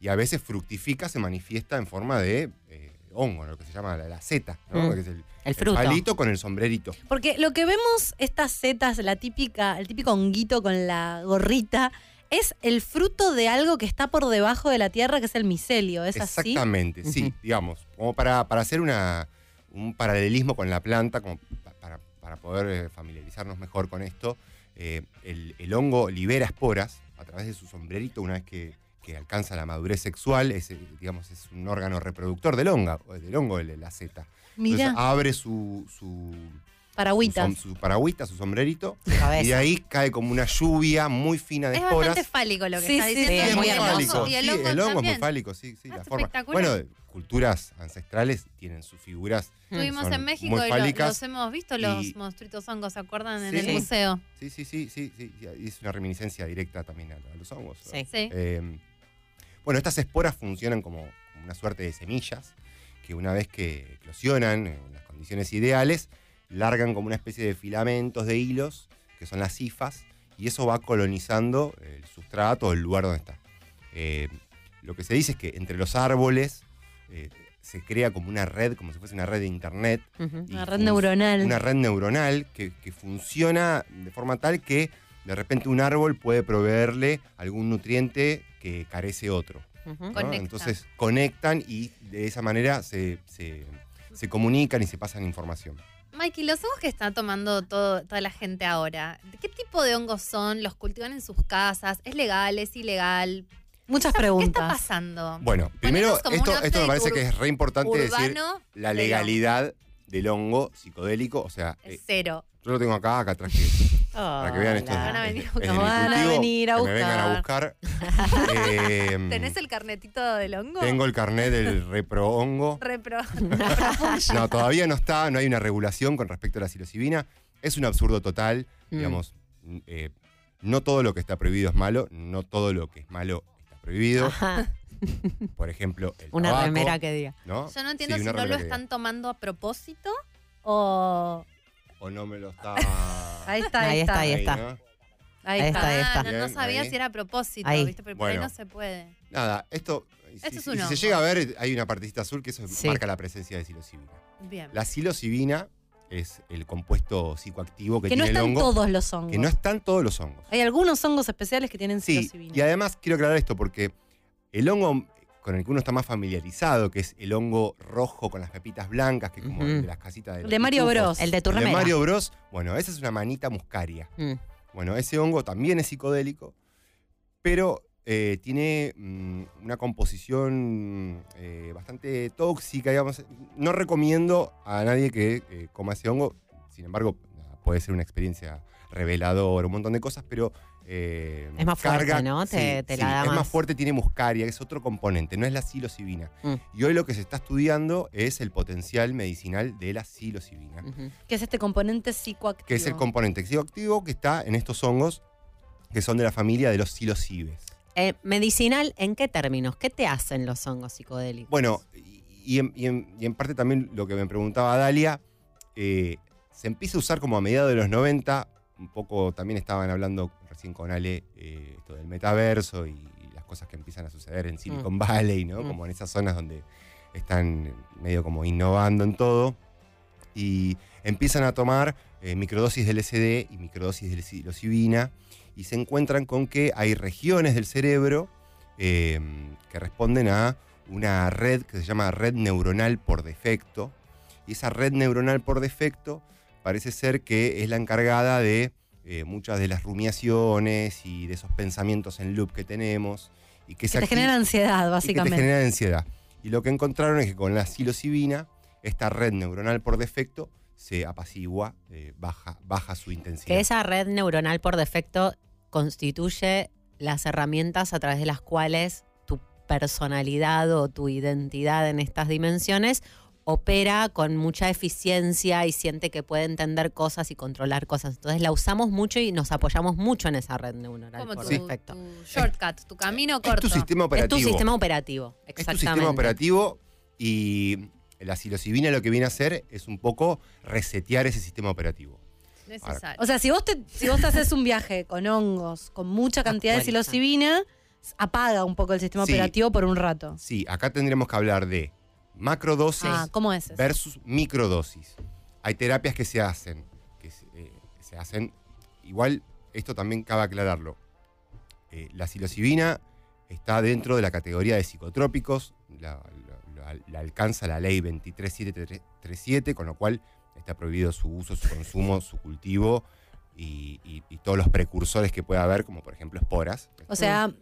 Y a veces fructifica, se manifiesta en forma de eh, hongo, lo que se llama la, la seta, ¿no? Mm. Que es el, El fruto. palito con el sombrerito. Porque lo que vemos, estas setas, la típica, el típico honguito con la gorrita, es el fruto de algo que está por debajo de la tierra, que es el micelio. ¿Es así? Exactamente, sí, digamos, como para, para hacer una, un paralelismo con la planta, como para, poder eh, familiarizarnos mejor con esto, eh, el, el hongo libera esporas a través de su sombrerito una vez que, que alcanza la madurez sexual, es, eh, digamos, es un órgano reproductor del hongo, del hongo de la seta. Entonces abre su, su, su, paragüitas. som- su paragüita, su sombrerito, y de ahí cae como una lluvia muy fina de Es esporas. bastante fálico lo que Sí, está sí, diciendo. sí, es muy el fálico. Y el Sí, hongo, el hongo es muy fálico, sí, sí, Ah, la es forma. Bueno, culturas ancestrales tienen sus figuras. Estuvimos son en México muy y lo- los hemos visto, los y- monstruitos hongos, ¿se acuerdan? En el Sí. museo. Sí, sí, sí, sí, sí, y es una reminiscencia directa también a, a los hongos. Sí. Eh, bueno, estas esporas funcionan como, como una suerte de semillas que una vez que eclosionan en las condiciones ideales, largan como una especie de filamentos de hilos, que son las cifas, y eso va colonizando el sustrato o el lugar donde está. Eh, lo que se dice es que entre los árboles eh, se crea como una red, como si fuese una red de internet, Una red neuronal. Una red neuronal que, que funciona de forma tal que de repente un árbol puede proveerle algún nutriente que carece otro. Ujú. ¿no? Conecta. Entonces conectan y de esa manera se, se- se comunican y se pasan información. Mikey, los hongos que está tomando todo, toda la gente ahora, ¿de qué tipo de hongos son? ¿Los cultivan en sus casas? ¿Es legal? ¿Es ilegal? Muchas ¿Qué está preguntas. pasando? Bueno, primero, esto, esto me parece que es re importante decir la legalidad del hongo psicodélico. O sea, es eh, cero. Yo lo tengo acá, acá atrás, que, para que vean esto. Van a venir es buscar. Van a venir a que me vengan a buscar. *laughs* Eh, ¿Tenés el carnetito del hongo? Tengo el carnet del repro hongo. Repro. *laughs* No, todavía no está, no hay una regulación con respecto a la psilocibina. Es un absurdo total, Mm. digamos. eh, no todo lo que está prohibido es malo, no todo lo que es malo está prohibido. Ajá. Por ejemplo, el Una tabaco, remera que diga. ¿no? Yo no entiendo Sí, si no lo están tomando a propósito o... O no me lo está. *laughs* Ahí está, ahí, Ahí está. está, ahí está. Ahí está. está, ahí está. No, sabía ahí. si era a propósito, Ahí. ¿viste? Pero por ahí no se puede. Nada, esto. Si, Esto es si se llega a ver, hay una partecita azul que eso Sí. marca la presencia de psilocibina. Bien. La psilocibina es el compuesto psicoactivo que, Que no tiene el están hongo. todos los hongos. Que no están todos los hongos. Hay algunos hongos especiales que tienen Sí, psilocibina. y además quiero aclarar esto porque el hongo con el que uno está más familiarizado, que es el hongo rojo con las pepitas blancas, que es como el de las casitas de, Mario. Bros. El de tu El de remera. Mario Bros. Bueno, esa es una manita muscaria. Mm. Bueno, ese hongo también es psicodélico, pero eh, tiene mm, una composición eh, bastante tóxica, digamos. No recomiendo a nadie que eh, coma ese hongo. Sin embargo, puede ser una experiencia reveladora, un montón de cosas, pero... eh, Es más fuerte, carga- ¿no? Te- sí, te sí, la da es más más. fuerte, tiene muscaria, que es otro componente, no es la psilocibina. Mm. Y hoy lo que se está estudiando es el potencial medicinal de la psilocibina Ujú. Que es este componente psicoactivo. que es el componente psicoactivo que está en estos hongos que son de la familia de los psilocibes. Eh, medicinal, ¿en qué términos? ¿Qué te hacen los hongos psicodélicos? Bueno, y, y en, y en- y en parte también lo que me preguntaba Dalia, eh, se empieza a usar como a mediados de los 90, un poco también estaban hablando recién con Ale eh, esto del metaverso y, y las cosas que empiezan a suceder en Silicon Valley, ¿no? Mm. Como en esas zonas donde están medio como innovando en todo. Y empiezan a tomar eh, microdosis de LSD y microdosis de psilocibina y se encuentran con que hay regiones del cerebro eh, que responden a una red que se llama red neuronal por defecto. Y esa red neuronal por defecto parece ser que es la encargada de eh, muchas de las rumiaciones y de esos pensamientos en loop que tenemos. Y que, te genera ansiedad, y que básicamente. te genera ansiedad. Y lo que encontraron es que con la psilocibina, esta red neuronal por defecto se apacigua, eh, baja, baja su intensidad. Que esa red neuronal por defecto constituye las herramientas a través de las cuales tu personalidad o tu identidad en estas dimensiones opera con mucha eficiencia y siente que puede entender cosas y controlar cosas. Entonces la usamos mucho y nos apoyamos mucho en esa red neuronal Como por tu, defecto. tu shortcut, tu camino es corto. tu sistema Es operativo. tu sistema operativo, Es tu exactamente. sistema operativo y la psilocibina lo que viene a hacer es un poco resetear ese sistema operativo. Necesario. O sea, si vos te, si vos te haces un viaje con hongos, con mucha cantidad de psilocibina, apaga un poco el sistema Sí. operativo por un rato. Sí, acá tendríamos que hablar de macrodosis Ah, ¿cómo es eso? versus microdosis. Hay terapias que se hacen, que se, eh, se hacen, igual esto también cabe aclararlo. Eh, la psilocibina está dentro de la categoría de psicotrópicos, la, la- la- la alcanza la ley 23737, con lo cual está prohibido su uso, su consumo, su cultivo y, y- y todos los precursores que pueda haber, como por ejemplo esporas. O sea,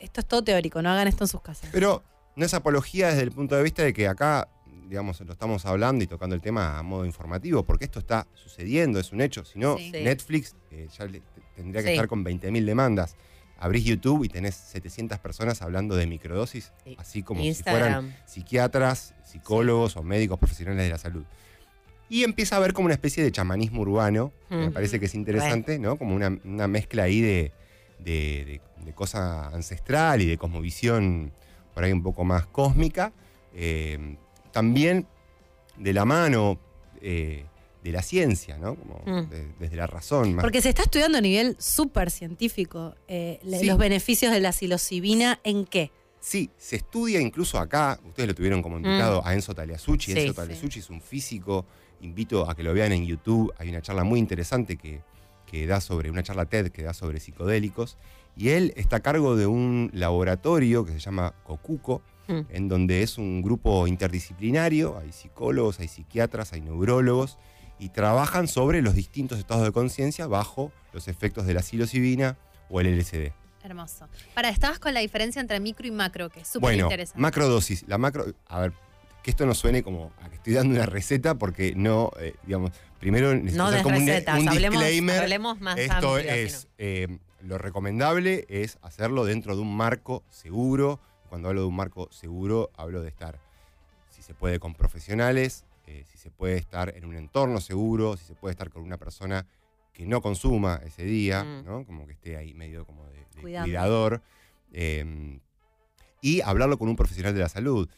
esto es todo teórico, no hagan esto en sus casas. Pero no es apología desde el punto de vista de que acá, digamos, lo estamos hablando y tocando el tema a modo informativo, porque esto está sucediendo, es un hecho. Si no, Sí. Netflix eh, ya le- tendría que Sí. estar con 20.000 demandas. Abrís YouTube y tenés 700 personas hablando de microdosis, Sí. así como si Instagram. fueran psiquiatras, psicólogos o médicos profesionales de la salud. Y empieza a haber como una especie de chamanismo urbano, que me parece que es interesante, ¿no? Como una, una mezcla ahí de, de- de- de cosa ancestral y de cosmovisión por ahí un poco más cósmica. Eh, también de la mano eh, de la ciencia, ¿no? Como Mm. de- desde la razón. más- Porque se está estudiando a nivel súper científico eh, Sí. los beneficios de la psilocibina en qué. Sí, se estudia incluso acá, ustedes lo tuvieron como invitado a Enzo Taliasucci. Mm. Sí, Enzo sí. Taliasucci es un físico, invito a que lo vean en YouTube, hay una charla muy interesante que, que da sobre, una charla TED que da sobre psicodélicos, y él está a cargo de un laboratorio que se llama Cocuco, Mm. en donde es un grupo interdisciplinario, hay psicólogos, hay psiquiatras, hay neurólogos, y trabajan sobre los distintos estados de conciencia bajo los efectos de la psilocibina o el LSD. Hermoso. Para, estabas con la diferencia entre micro y macro, que es súper Bueno, interesante. macrodosis. La macro. A ver, que esto no suene como a que estoy dando una receta, porque no, eh, digamos, primero necesito No hacer como un, recetas, un hablemos, disclaimer. hablemos más Esto amplio, es, eh, lo recomendable es hacerlo dentro de un marco seguro. Cuando hablo de un marco seguro, hablo de estar, si se puede, con profesionales, eh, si se puede estar en un entorno seguro, si se puede estar con una persona que no consuma ese día, Mm. ¿no? Como que esté ahí medio como de, cuidador. eh, y hablarlo con un profesional de la salud.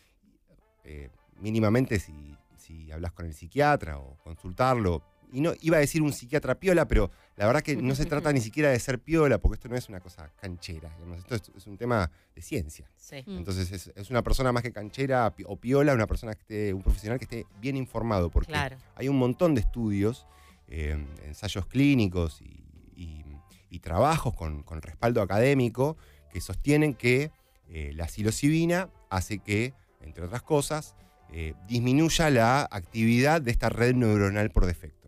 Eh, mínimamente si, si hablas con el psiquiatra o consultarlo. Y no iba a decir un psiquiatra piola, pero la verdad que no se *laughs* trata ni siquiera de ser piola, porque esto no es una cosa canchera. digamos, Esto es, es un tema de ciencia. Sí. Mm. Entonces es, es una persona más que canchera o piola, una persona que esté, un profesional que esté bien informado, porque Claro. hay un montón de estudios, eh, ensayos clínicos y, y- y trabajos con, con respaldo académico que sostienen que eh, la psilocibina hace que, entre otras cosas, eh, disminuya la actividad de esta red neuronal por defecto.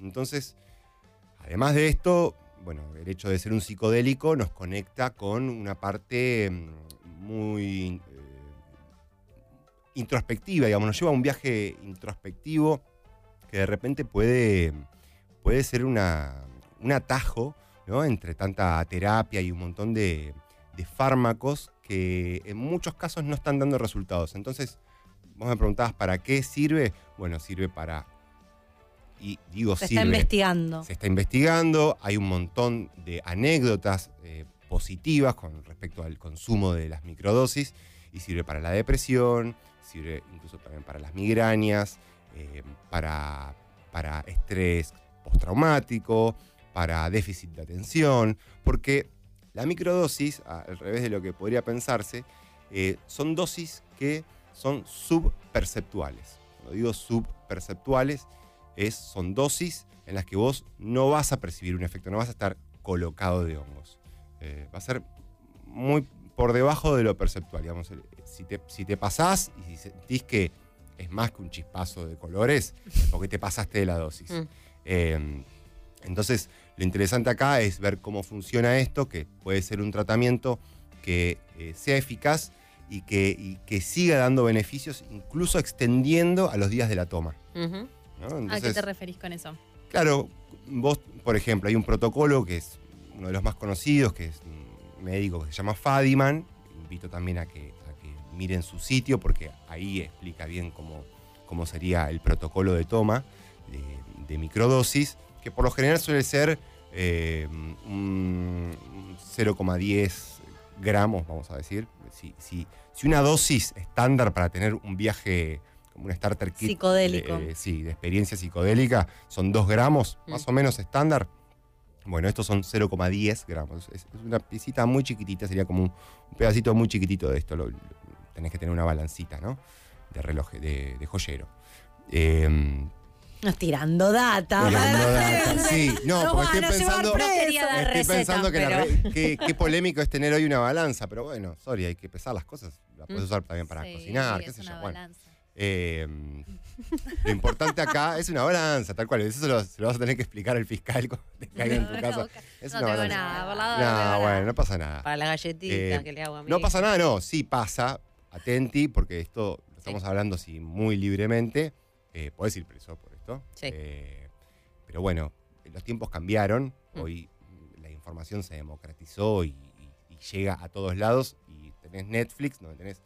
Entonces, además de esto, bueno, el hecho de ser un psicodélico nos conecta con una parte mm, muy eh, introspectiva, digamos, nos lleva a un viaje introspectivo que de repente puede, puede ser una, un atajo ¿no? entre tanta terapia y un montón de, de fármacos que en muchos casos no están dando resultados. Entonces, vos me preguntabas, ¿para qué sirve? Bueno, sirve para... Y digo Se sirve. está investigando. Se está investigando, hay un montón de anécdotas eh, positivas con respecto al consumo de las microdosis y sirve para la depresión, sirve incluso también para las migrañas, eh, para, para estrés postraumático, para déficit de atención, porque la microdosis, al revés de lo que podría pensarse, eh, son dosis que son subperceptuales. Cuando digo subperceptuales, es, son dosis en las que vos no vas a percibir un efecto, no vas a estar colocado de hongos. Eh, va a ser muy por debajo de lo perceptual. Digamos, El- si, te, si te pasás y si sentís que es más que un chispazo de colores, es porque te pasaste de la dosis. Mm. Eh, entonces, lo interesante acá es ver cómo funciona esto, que puede ser un tratamiento que eh, sea eficaz y que, y que siga dando beneficios, incluso extendiendo a los días de la toma. ¿No? ¿A qué te referís con eso? Claro, vos, por ejemplo, hay un protocolo que es uno de los más conocidos, que es un médico que se llama Fadiman. Invito también a que, a que miren su sitio porque ahí explica bien cómo, cómo sería el protocolo de toma de, de microdosis, que por lo general suele ser eh, un 0,10 gramos, vamos a decir. Si, si- si una dosis estándar para tener un viaje un starter kit Psicodélico. sí, de experiencia psicodélica son 2 gramos, más o menos estándar. Bueno, estos son 0,10 gramos. Es, es una piecita muy chiquitita, sería como un, pedacito muy chiquitito de esto. Lo- lo- tenés que tener una balancita, ¿no? De reloj, de, de joyero. Eh, Nos tirando data. Tirando *laughs* data, sí. No, porque estoy pensando- Estoy pensando que la pero- qué, qué polémico es tener hoy una balanza, pero bueno, sorry, hay que pesar las cosas. La puedes Mm. usar también para Sí, cocinar, qué es sé yo. Bueno. Eh, lo importante acá es una balanza, tal cual. Eso se lo, se lo vas a tener que explicar al fiscal cuando te *laughs* caiga en tu casa. Es no una tengo balanza. nada, por la duda No, bueno, pasa nada. Para la galletita Eh, que le hago a mí. No pasa nada, no, sí pasa. Atenti, porque esto lo estamos hablando así muy libremente. Eh, podés ir preso por esto. Sí. Eh, pero bueno, los tiempos cambiaron. Mm. Hoy la información se democratizó y, y- y llega a todos lados. Y tenés Netflix, donde tenés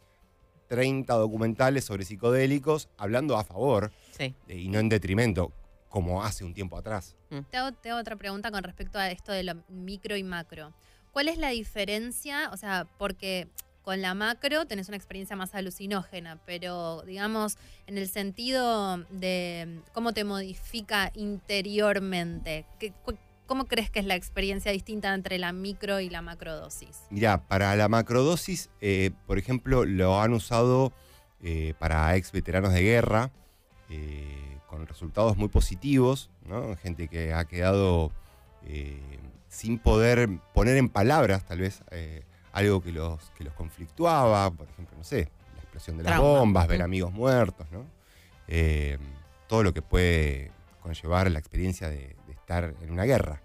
30 documentales sobre psicodélicos hablando a favor Sí. eh, y no en detrimento, como hace un tiempo atrás. Te hago, te hago otra pregunta con respecto a esto de lo micro y macro. ¿Cuál es la diferencia? O sea, porque con la macro tenés una experiencia más alucinógena, pero digamos, en el sentido de cómo te modifica interiormente, ¿qué- ¿cómo crees que es la experiencia distinta entre la micro y la macrodosis? Mirá, para la macrodosis, eh, por ejemplo, lo han usado eh, para ex veteranos de guerra, eh, con resultados muy positivos, ¿no? Gente que ha quedado eh, sin poder poner en palabras, tal vez, eh, algo que los, que los conflictuaba, por ejemplo, no sé, la explosión de las Trauma. bombas, ver Mm. amigos muertos, ¿no? Eh, todo lo que puede conllevar la experiencia de estar en una guerra.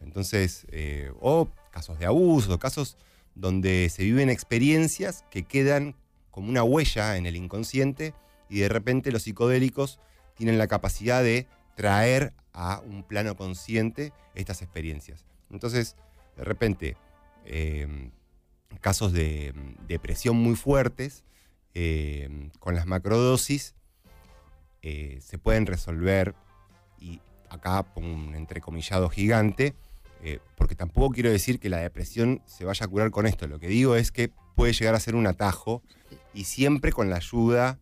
Entonces, eh, o casos de abuso, casos donde se viven experiencias que quedan como una huella en el inconsciente y de repente los psicodélicos tienen la capacidad de traer a un plano consciente estas experiencias. Entonces, de repente, eh, casos de mm, depresión muy fuertes, eh, con las macrodosis, eh, se pueden resolver, y acá pongo un entrecomillado gigante, eh, porque tampoco quiero decir que la depresión se vaya a curar con esto. Lo que digo es que puede llegar a ser un atajo y siempre con la ayuda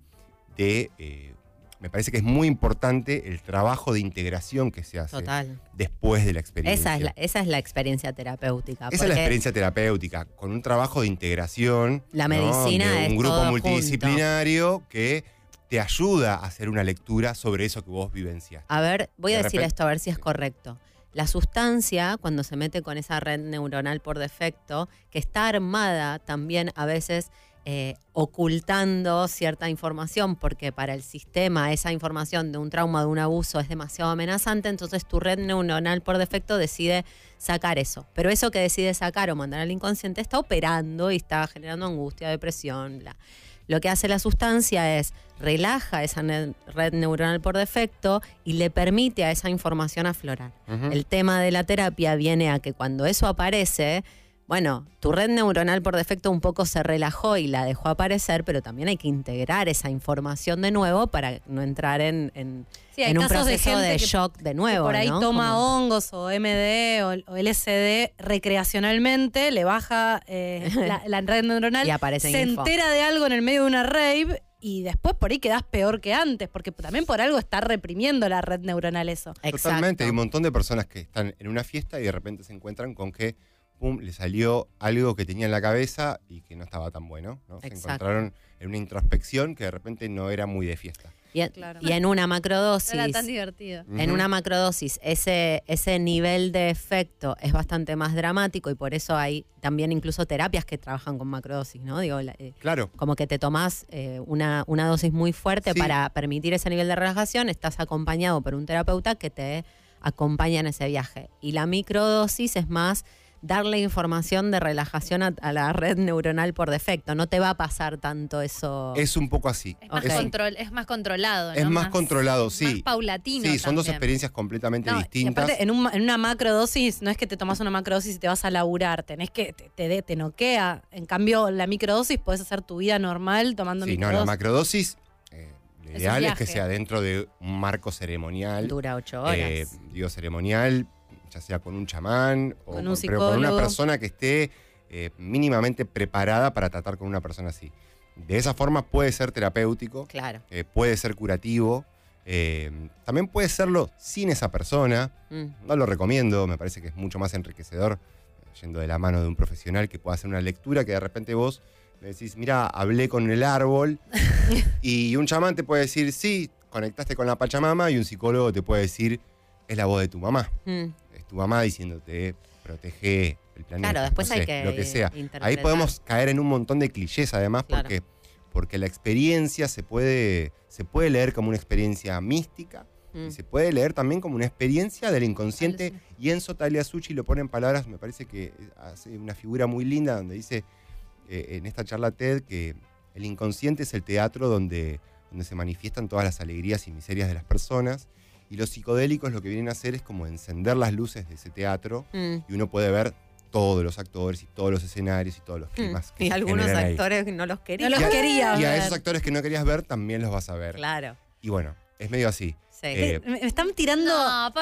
de... eh, me parece que es muy importante el trabajo de integración que se hace Total. después de la experiencia. Esa es la, esa es la experiencia terapéutica. Esa es la experiencia terapéutica, con un trabajo de integración. La ¿no? medicina es un grupo todo multidisciplinario que te ayuda a hacer una lectura sobre eso que vos vivencias. A ver, voy a De decir repente- esto, a ver si es correcto. La sustancia, cuando se mete con esa red neuronal por defecto, que está armada también a veces eh, ocultando cierta información, porque para el sistema esa información de un trauma, de un abuso, es demasiado amenazante, entonces tu red neuronal por defecto decide sacar eso. Pero eso que decide sacar o mandar al inconsciente está operando y está generando angustia, depresión, bla. Lo que hace la sustancia es relaja esa ne- red neuronal por defecto y le permite a esa información aflorar. El tema de la terapia viene a que cuando eso aparece, bueno, tu red neuronal por defecto un poco se relajó y la dejó aparecer, pero también hay que integrar esa información de nuevo para no entrar en, en- Sí, en un casos de proceso de, que- shock de que nuevo. por ahí ¿no? toma Como- hongos o MD o, o LSD recreacionalmente, le baja eh, la, *laughs* la red neuronal, Y aparece se info. entera de algo en el medio de una rave y después por ahí quedás peor que antes, porque también por algo está reprimiendo la red neuronal eso. Totalmente, hay un montón de personas que están en una fiesta y de repente se encuentran con que, pum, le salió algo que tenía en la cabeza y que no estaba tan bueno. ¿no? Se encontraron en una introspección que de repente no era muy de fiesta. Y en, Claro. y en una macrodosis. era tan divertido. En una macrodosis, ese, ese nivel de efecto es bastante más dramático y por eso hay también incluso terapias que trabajan con macrodosis, ¿no? Digo, eh, Claro. como que te tomás eh, una, una dosis muy fuerte Sí. para permitir ese nivel de relajación, estás acompañado por un terapeuta que te acompañan ese viaje. Y la microdosis es más darle información de relajación a, a la red neuronal por defecto. No te va a pasar tanto eso. Es un poco así. Es más, control, es más controlado, ¿no? Es más controlado, sí. Más paulatino Sí, son dos experiencias completamente No, y distintas. aparte, en, un- en una macrodosis, no es que te tomas una macrodosis y te vas a laburar, tenés que, te, te, de- te noquea. En cambio, la microdosis puedes hacer tu vida normal tomando Sí, no, microdosis. la macrodosis, eh, lo ideal es que sea dentro de un marco ceremonial. Dura ocho horas. eh, digo, ceremonial, ya sea con un chamán o Con un pero con una persona que esté eh, mínimamente preparada para tratar con una persona así. De esa forma puede ser terapéutico, claro. eh, puede ser curativo, eh, también puede serlo sin esa persona. Mm. No lo recomiendo, me parece que es mucho más enriquecedor yendo de la mano de un profesional que pueda hacer una lectura que de repente vos me decís, mira, hablé con el árbol *laughs* y un chamán te puede decir, sí, conectaste con la Pachamama y un psicólogo te puede decir, es la voz de tu mamá, Mm. Tu mamá diciéndote, protege el planeta. Claro, después no hay sé, que Lo que sea. Ahí podemos caer en un montón de clichés además Claro. porque, porque la experiencia se puede, se puede leer como una experiencia mística Mm. y se puede leer también como una experiencia del inconsciente. Y Enzo Tagliasucci lo pone en palabras, me parece que hace una figura muy linda donde dice eh, en esta charla TED que el inconsciente es el teatro donde, donde se manifiestan todas las alegrías y miserias de las personas. Y los psicodélicos lo que vienen a hacer es como encender las luces de ese teatro Mm. y uno puede ver todos los actores y todos los escenarios y todos los climas. que Y algunos generan ahí. actores no los querían. No los Y a- quería Y a esos actores que no querías ver también los vas a ver. Claro. Y bueno, es medio así. Sí. Eh, Me, están tirando No,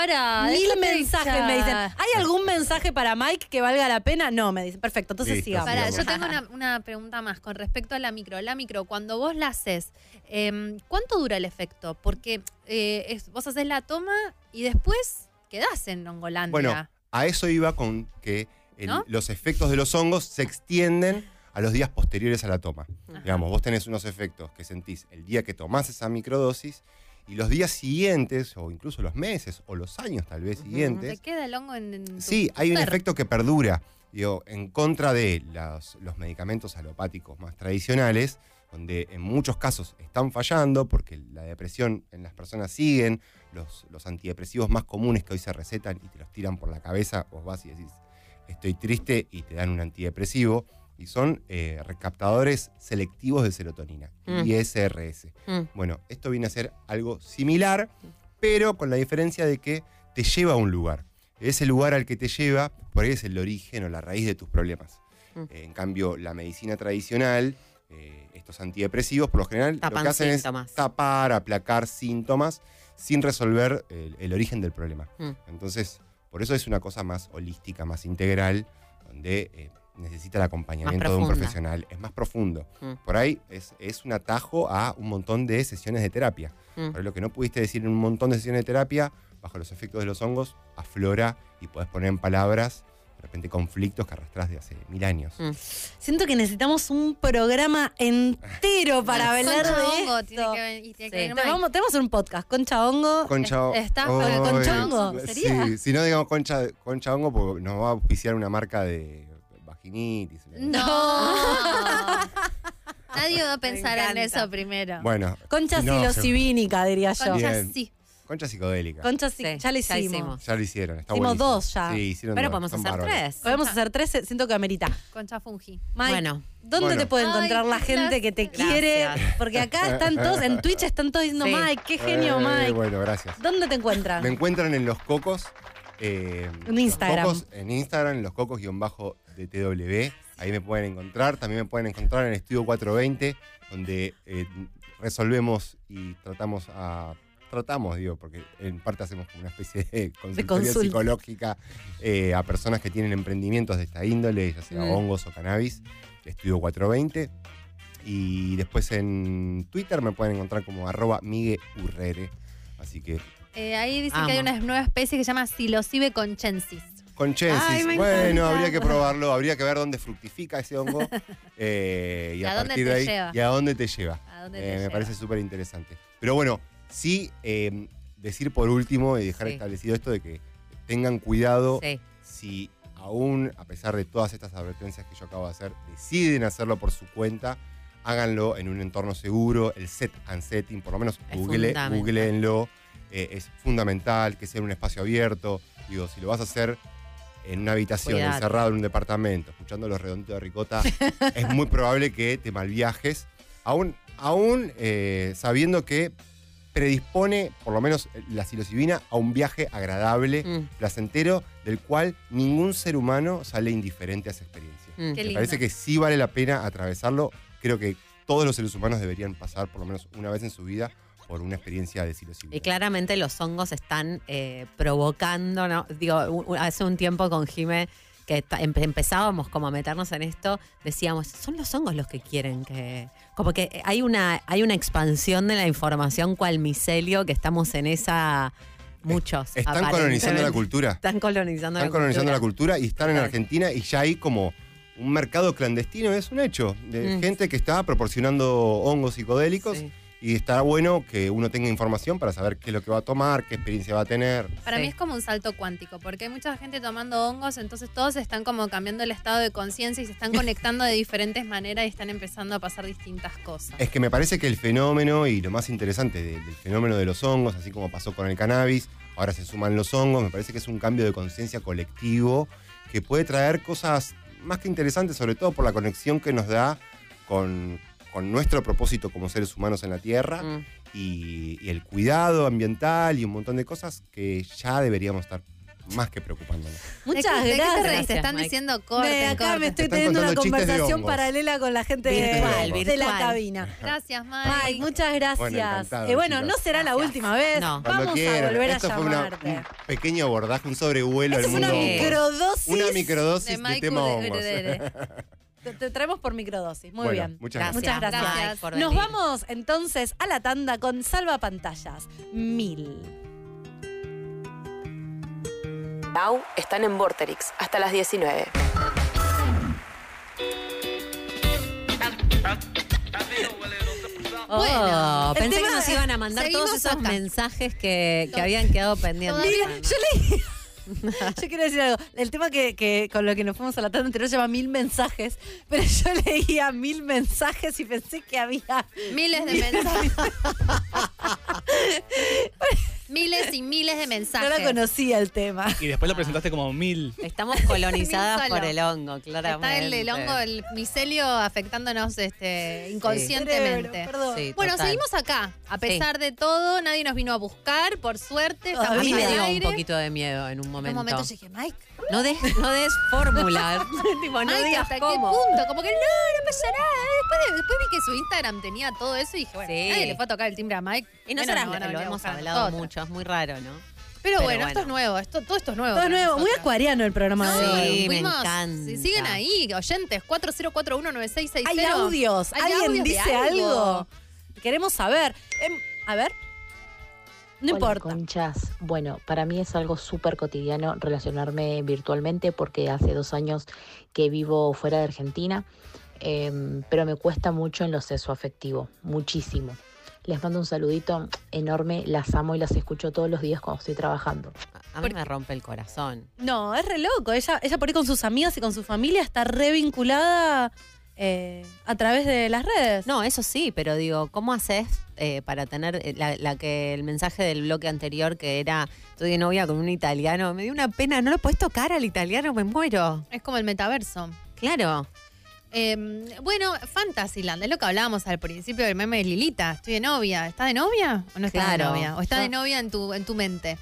mil mensajes. Me dicen, ¿hay algún mensaje para Mike que valga la pena? No, me dicen, perfecto, entonces Listo, sigamos. Sigamos. yo tengo una, una pregunta más con respecto a la micro. La micro, cuando vos la haces, em, ¿cuánto dura el efecto? Porque eh, es- vos haces la toma y después quedás en Hongolandia. Bueno, a eso iba con que el- ¿No? los efectos de los hongos se extienden a los días posteriores a la toma. Digamos, vos tenés unos efectos que sentís el día que tomás esa microdosis y los días siguientes, o incluso los meses, o los años tal vez ¿Te siguientes, queda el hongo en, en Sí, hay un efecto que perdura. Digo, en contra de los, los medicamentos alopáticos más tradicionales, donde en muchos casos están fallando porque la depresión en las personas siguen, los, los antidepresivos más comunes que hoy se recetan y te los tiran por la cabeza, vos vas y decís, estoy triste y te dan un antidepresivo, y son eh, recaptadores selectivos de serotonina, Mm. ISRS. Mm. Bueno, esto viene a ser algo similar, pero con la diferencia de que te lleva a un lugar. Ese lugar al que te lleva, por ahí es el origen o la raíz de tus problemas. Mm. Eh, en cambio, la medicina tradicional, eh, estos antidepresivos, por lo general, lo Tapan que hacen síntomas. es tapar, aplacar síntomas sin resolver el, el origen del problema. Mm. Entonces, por eso es una cosa más holística, más integral, donde necesita el acompañamiento de un profesional. Es más profundo. Mm. Por ahí es, es un atajo a un montón de sesiones de terapia. Mm. Por ahí lo que no pudiste decir en un montón de sesiones de terapia, bajo los efectos de los hongos, aflora y podés poner en palabras de repente conflictos que arrastrás de hace mil años. Mm. Siento que necesitamos un programa entero para hablar Concha de hongo esto. tiene que ven- y tiene que Sí. venir Te Mike. vamos- tenemos un podcast, Concha Hongo. Concha ¿Está Ay, con el concha hongo? ¿Sería? Sí, si no digamos concha, concha hongo, porque nos va a auspiciar una marca de vaginitis. No. *laughs* Nadie va a pensar en eso primero. Bueno. Concha no, psilocibínica, diría yo. Concha Bien. sí. Concha psicodélica. Concha sí, ya lo ya hicimos. hicimos. ya lo hicieron, está Hicimos buenísimo. dos ya. Sí, hicieron Pero dos, podemos son hacer bárbaros. tres. Podemos hacer tres, siento que amerita. Concha fungi. Mike, Bueno. ¿dónde Bueno. te puede Ay, encontrar la gente que te gracias. quiere? Porque acá están *laughs* todos, en Twitch están todos diciendo, Sí. Mike, qué genio, Eh, Mike. Bueno, gracias. ¿Dónde te encuentran? Me encuentran en Los Cocos. Eh, En Instagram. Cocos, en Instagram, Los Cocos-DTW. Ahí me pueden encontrar. También me pueden encontrar en Estudio 420, donde eh, resolvemos y tratamos a. Tratamos, digo, porque en parte hacemos como una especie de consultoría psicológica eh, a personas que tienen emprendimientos de esta índole, ya sea Mm. hongos o cannabis. Estudio 420. Y después en Twitter me pueden encontrar como arroba Migue Urrere. Así que Eh, ahí dicen Amo. que hay una nueva especie que se llama Psilocibe conchensis. Conchensis. Me bueno, encanta. habría que probarlo, habría que ver dónde fructifica ese hongo. *laughs* eh, y ¿Y a, a dónde partir te de ahí. lleva? ¿Y a dónde te lleva? ¿A dónde Eh, te me lleva? parece súper interesante. Pero bueno, sí eh, decir por último y dejar Sí. establecido esto de que tengan cuidado Sí. si aún, a pesar de todas estas advertencias que yo acabo de hacer, deciden hacerlo por su cuenta, háganlo en un entorno seguro, el set and setting, por lo menos Es google, fundamental. googleenlo. Eh, es fundamental, que sea en un espacio abierto. Digo, si lo vas a hacer en una habitación, encerrado en un departamento, escuchando los redonditos de ricota, *laughs* es muy probable que te malviajes, aún, aún eh, sabiendo que predispone, por lo menos la psilocibina, a un viaje agradable, Mm. placentero, del cual ningún ser humano sale indiferente a esa experiencia. Mm. Me parece que sí vale la pena atravesarlo. Creo que todos los seres humanos deberían pasar por lo menos una vez en su vida por una experiencia de psilocibina. Y claramente los hongos están eh, provocando, ¿no? Digo, hace un tiempo con Jime que empezábamos como a meternos en esto, decíamos, son los hongos los que quieren que... Como que hay una, hay una expansión de la información cual micelio que estamos en esa... Muchos. Están colonizando la cultura. Están colonizando Están la colonizando la cultura. cultura y están en. Argentina y ya hay como un mercado clandestino, es un hecho, de Mm. gente que está proporcionando hongos psicodélicos Sí. Y está bueno que uno tenga información para saber qué es lo que va a tomar, qué experiencia va a tener. Para Sí. mí es como un salto cuántico, porque hay mucha gente tomando hongos, entonces todos están como cambiando el estado de conciencia y se están *laughs* conectando de diferentes maneras y están empezando a pasar distintas cosas. Es que me parece que el fenómeno y lo más interesante de- del fenómeno de los hongos, así como pasó con el cannabis, ahora se suman los hongos, me parece que es un cambio de conciencia colectivo que puede traer cosas más que interesantes, sobre todo por la conexión que nos da con, con nuestro propósito como seres humanos en la Tierra Mm. y, y el cuidado ambiental y un montón de cosas que ya deberíamos estar más que preocupándonos. Muchas ¿De qué- ¿De qué te gracias. Gracias, están Mike. diciendo De corte, acá corte. me estoy teniendo una conversación paralela con la gente de- Virtual, de, virtual. la cabina. Gracias, Mike. Ay, muchas gracias. Bueno, Eh, bueno, no será la última vez. No. Cuando Vamos quieran. a volver Esto a fue una- llamarte. un pequeño abordaje, un sobrevuelo Esta al fue una mundo. microdosis. Una microdosis De de, Mike tema *laughs* Te, te traemos por microdosis. Muy Bueno, bien. muchas Gracias, Muchas gracias. Mike, por Nos vamos entonces a la tanda con Salva Pantallas. Mil. Now están en Vorterix hasta las 19. Oh, Bueno, pensé que nos iban a mandar todos esos acá. mensajes que, que habían quedado pendientes. Todavía- Yo leí. *laughs* Yo quiero decir algo. El tema que, que con lo que nos fuimos a la tanda anterior se llama mil mensajes, pero *laughs* yo leía mil mensajes y pensé que había. Miles de mensajes. *laughs* miles y miles de *laughs* No mensajes. la conocía el tema. Y después lo presentaste como mil. Estamos colonizadas *laughs* por el hongo, claramente. Está el, el hongo, el micelio afectándonos este, inconscientemente. Cerebro, perdón. Sí, Bueno, total. seguimos acá. A pesar de todo, nadie nos vino a buscar, por suerte. A mí en me dio un poquito de miedo en un En momento. un momento yo dije, Mike, No des, no des fórmula. *laughs* tipo, no Mike, digas ¿hasta cómo. qué punto? Como que no, no pasa nada. Después, de- después vi que su Instagram tenía todo eso y dije, bueno, Sí. nadie le fue a tocar el timbre a Mike. Y nosotras nos van a lo a hemos hablado nosotras. Mucho, es muy raro, ¿no? Pero, Pero bueno, esto es nuevo, esto, todo esto es nuevo. Todo para nuevo, muy nosotras. acuariano el programa de hoy. Sí, me fuimos- encanta. si siguen ahí, oyentes, 40419660. Hay audios. Hay ¿Alguien audios de dice algo? Queremos saber. Em, a ver. No Hola, importa. Conchas. Bueno, para mí es algo súper cotidiano relacionarme virtualmente porque hace dos años que vivo fuera de Argentina, em, pero me cuesta mucho en lo sexo afectivo, muchísimo. Les mando un saludito enorme, las amo y las escucho todos los días cuando estoy trabajando. A mí me rompe el corazón. No, es re loco. Ella, ella por ahí con sus amigas y con su familia está re vinculada eh, a través de las redes. No, eso sí, pero digo, ¿cómo haces eh, para tener eh, la, la que el mensaje del bloque anterior que era estoy de novia con un italiano? Me dio una pena, no lo puedes tocar al italiano, me muero. Es como el metaverso. Claro. Eh, bueno, Fantasyland, es lo que hablábamos al principio del meme de Lilita. Estoy de novia. ¿Está de novia o no está Claro. de novia? ¿O está Yo- de novia en tu, en tu mente?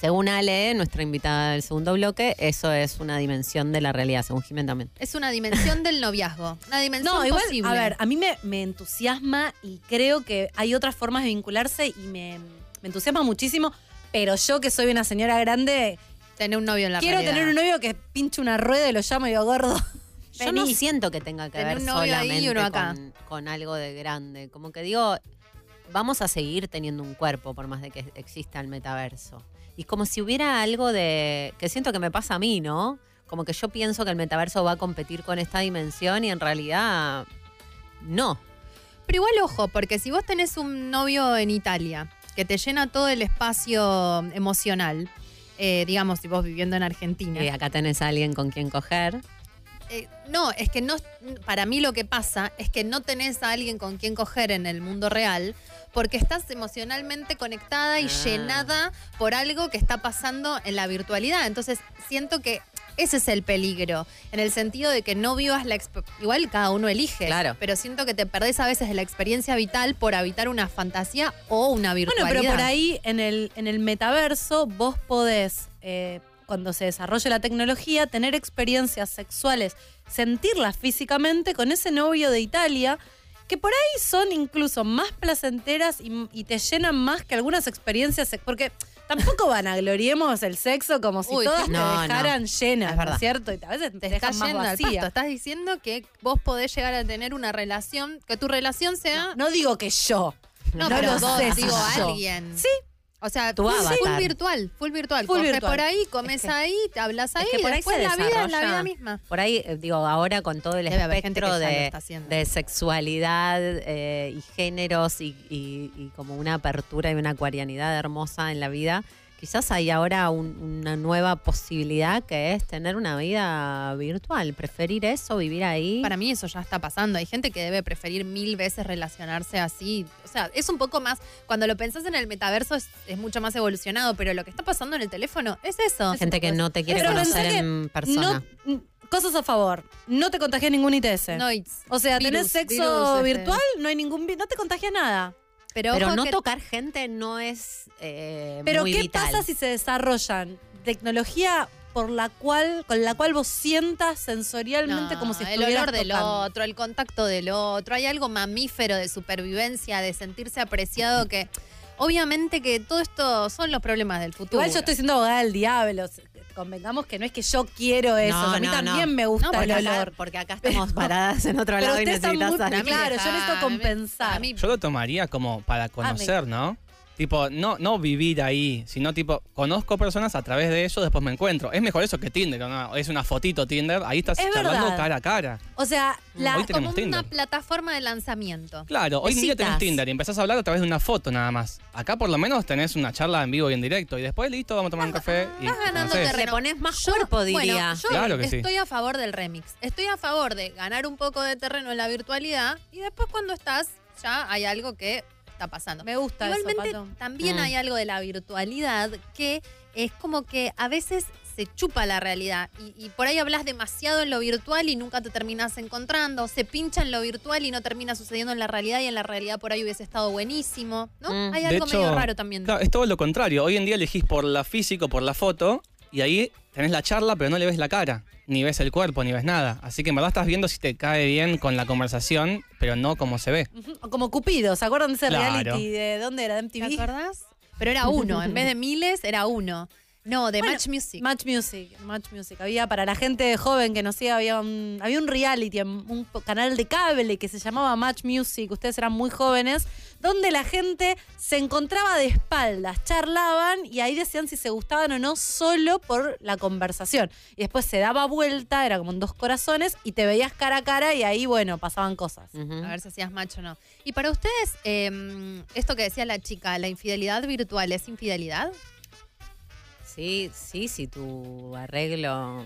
Según Ale, nuestra invitada del segundo bloque, eso es una dimensión de la realidad, según Jiménez también. Es una dimensión del noviazgo. Una *laughs* dimensión No, igual, posible. a ver, a mí me, me entusiasma y creo que hay otras formas de vincularse y me, me entusiasma muchísimo, pero yo que soy una señora grande, Tener un novio en la quiero realidad. tener un novio que pinche una rueda y lo llamo y digo, gordo. Yo no vení". siento que tenga que Tener ver un novio ahí y solamente uno acá. Con, con algo de grande. Como que digo, vamos a seguir teniendo un cuerpo por más de que exista el metaverso. Y como si hubiera algo de. que siento que me pasa a mí, ¿no? Como que yo pienso que el metaverso va a competir con esta dimensión y en realidad. no. Pero igual, ojo, porque si vos tenés un novio en Italia que te llena todo el espacio emocional, eh, digamos, si vos viviendo en Argentina, Eh, acá tenés a alguien con quien coger. Eh, no, es que no, para mí lo que pasa es que no tenés a alguien con quien coger en el mundo real porque estás emocionalmente conectada y Ah. llenada por algo que está pasando en la virtualidad. Entonces siento que ese es el peligro, en el sentido de que no vivas la igual cada uno elige, Claro. pero siento que te perdés a veces de la experiencia vital por habitar una fantasía o una Bueno, virtualidad. pero por ahí en el, en el metaverso vos podés, eh, cuando se desarrolle la tecnología, tener experiencias sexuales, sentirlas físicamente con ese novio de Italia, que por ahí son incluso más placenteras y, y te llenan más que algunas experiencias, porque tampoco vanagloriemos el sexo como si Uy, todas no, no. te dejaran llenas, Es ¿no es cierto? Y a veces te, te dejan estás más yendo al vacía. pasto. Estás diciendo que vos podés llegar a tener una relación, que tu relación sea. No digo que yo. No, no pero lo vos, sé digo, yo. alguien. Sí. O sea, Tu full, avatar. virtual, full virtual. Full virtual. por ahí, comes Es que- ahí, te hablas ahí, Es que por ahí después se la vida es la vida misma. Por ahí, eh, digo, ahora con todo el Debe espectro de, de sexualidad eh, y géneros y, y- y como una apertura y una acuarianidad hermosa en la vida, quizás hay ahora un- una nueva posibilidad que es tener una vida virtual, preferir eso, vivir ahí. Para mí eso ya está pasando. Hay gente que debe preferir mil veces relacionarse así. O sea, es un poco más. Cuando lo pensás en el metaverso es, es mucho más evolucionado, pero lo que está pasando en el teléfono es eso. gente que no te quiere conocer en persona. No, mm, cosas a favor. No te contagias ningún ITS. No, it's o sea, virus, tenés sexo virus, este. virtual, no hay ningún no te contagias nada. Pero, no que- tocar gente no es eh, Pero muy ¿qué vital. pasa si se desarrollan tecnología por la cual con la cual vos sientas sensorialmente No, como si el estuvieras olor del tocando? otro, el contacto del otro. Hay algo mamífero de supervivencia, de sentirse apreciado que. Obviamente que todo esto son los problemas del futuro. Igual yo estoy siendo abogada del diablo. Convengamos que no es que yo quiero eso. No, a mí no, también no. me gusta No, porque el acá- olor. porque acá *laughs* estamos paradas en otro Pero lado y necesitas muy- salir. Claro, yo necesito compensar. Yo lo tomaría como para conocer, ¿no? Tipo, no, no vivir ahí, sino tipo, conozco personas a través de eso, después me encuentro. Es mejor eso que Tinder, ¿no? Es una fotito Tinder, ahí estás Es charlando verdad. cara a cara. O sea, la, Hoy tenemos como una Tinder. plataforma de lanzamiento. Claro, hoy en día tenés. Tinder y empezás a hablar a través de una foto nada más. Acá por lo menos tenés una charla en vivo y en directo y después listo, vamos a tomar un café y Estás ganando terreno. Le pones más Yo- cuerpo, diría. Bueno, yo Claro que sí. estoy a favor del remix. Estoy a favor de ganar un poco de terreno en la virtualidad y después cuando estás ya hay algo que está pasando. Me gusta eso, Igualmente Pato. también Mm. hay algo de la virtualidad que es como que a veces se chupa la realidad y, y por ahí hablas demasiado en lo virtual y nunca te terminas encontrando, se pincha en lo virtual y no termina sucediendo en la realidad y en la realidad por ahí hubiese estado buenísimo, ¿no? Mm. Hay De algo hecho, medio raro también. Claro, es todo lo contrario. Hoy en día elegís por la físico, por la foto, y ahí tenés la charla, pero no le ves la cara, ni ves el cuerpo, ni ves nada. Así que en verdad estás viendo si te cae bien con la conversación, pero no como se ve. O Como Cupido, ¿se acuerdan de ese Claro. reality? ¿De dónde era? ¿De ¿Te MTV? acordás? Pero era *laughs* uno, en vez de miles era uno. No, de Bueno, Match Music. Match Music, Match Music. Había para la gente joven que no sé, había un, había un reality, un po- canal de cable que se llamaba Match Music. Ustedes eran muy jóvenes, donde la gente se encontraba de espaldas, charlaban y ahí decían si se gustaban o no solo por la conversación. Y después se daba vuelta, era como en dos corazones y te veías cara a cara y ahí, bueno, pasaban cosas. A ver si hacías macho o no. Y para ustedes, eh, esto que decía la chica, la infidelidad virtual, ¿es infidelidad? Sí, sí, si tu arreglo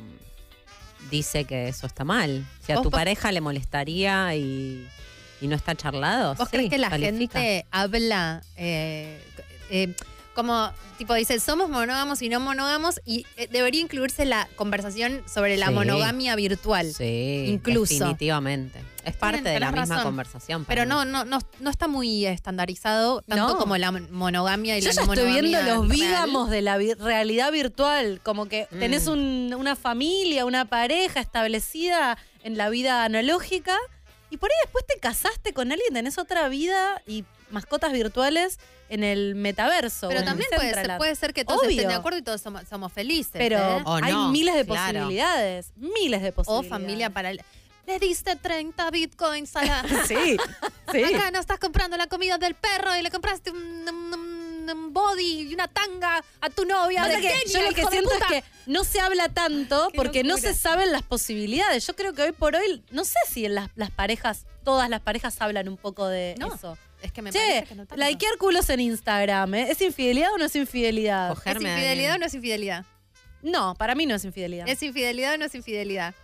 dice que eso está mal. Si a ¿Vos tu pareja le molestaría y, y no está charlado. ¿Vos sí, crees que la califica. gente habla eh, eh, como, tipo, dice, somos monógamos y no monógamos y eh, debería incluirse la conversación sobre la Sí. monogamia virtual? Sí, incluso. definitivamente. Es parte de la misma razón. conversación. Pero no, no, no, no está muy estandarizado tanto No. como la monogamia y Yo la ya no estoy viendo monogamia los real. vígamos de la vi- realidad virtual, como que Mm. tenés un- una familia, una pareja establecida en la vida analógica y por ahí después te casaste con alguien, tenés otra vida y mascotas virtuales en el metaverso. Pero o también puede ser, puede ser que todos Obvio. estén de acuerdo y todos somos, somos felices. Pero ¿eh? O hay no, miles de claro. posibilidades, miles de O posibilidades. familia para el... Le diste 30 bitcoins a la... *laughs* Sí, sí. Acá no estás comprando la comida del perro y le compraste un, un- un body y una tanga a tu novia de que Kenia, yo lo que siento es que no se habla tanto porque no se saben las posibilidades. Yo creo que hoy por hoy, no sé si en las, las parejas, todas las parejas hablan un poco de No, eso. Es que me Che, parece que no tanto. likear culos en Instagram, ¿eh? ¿es infidelidad o no es infidelidad? ¿Es Cogerme a infidelidad o no es infidelidad? No, para mí no es infidelidad. ¿Es infidelidad o no es infidelidad?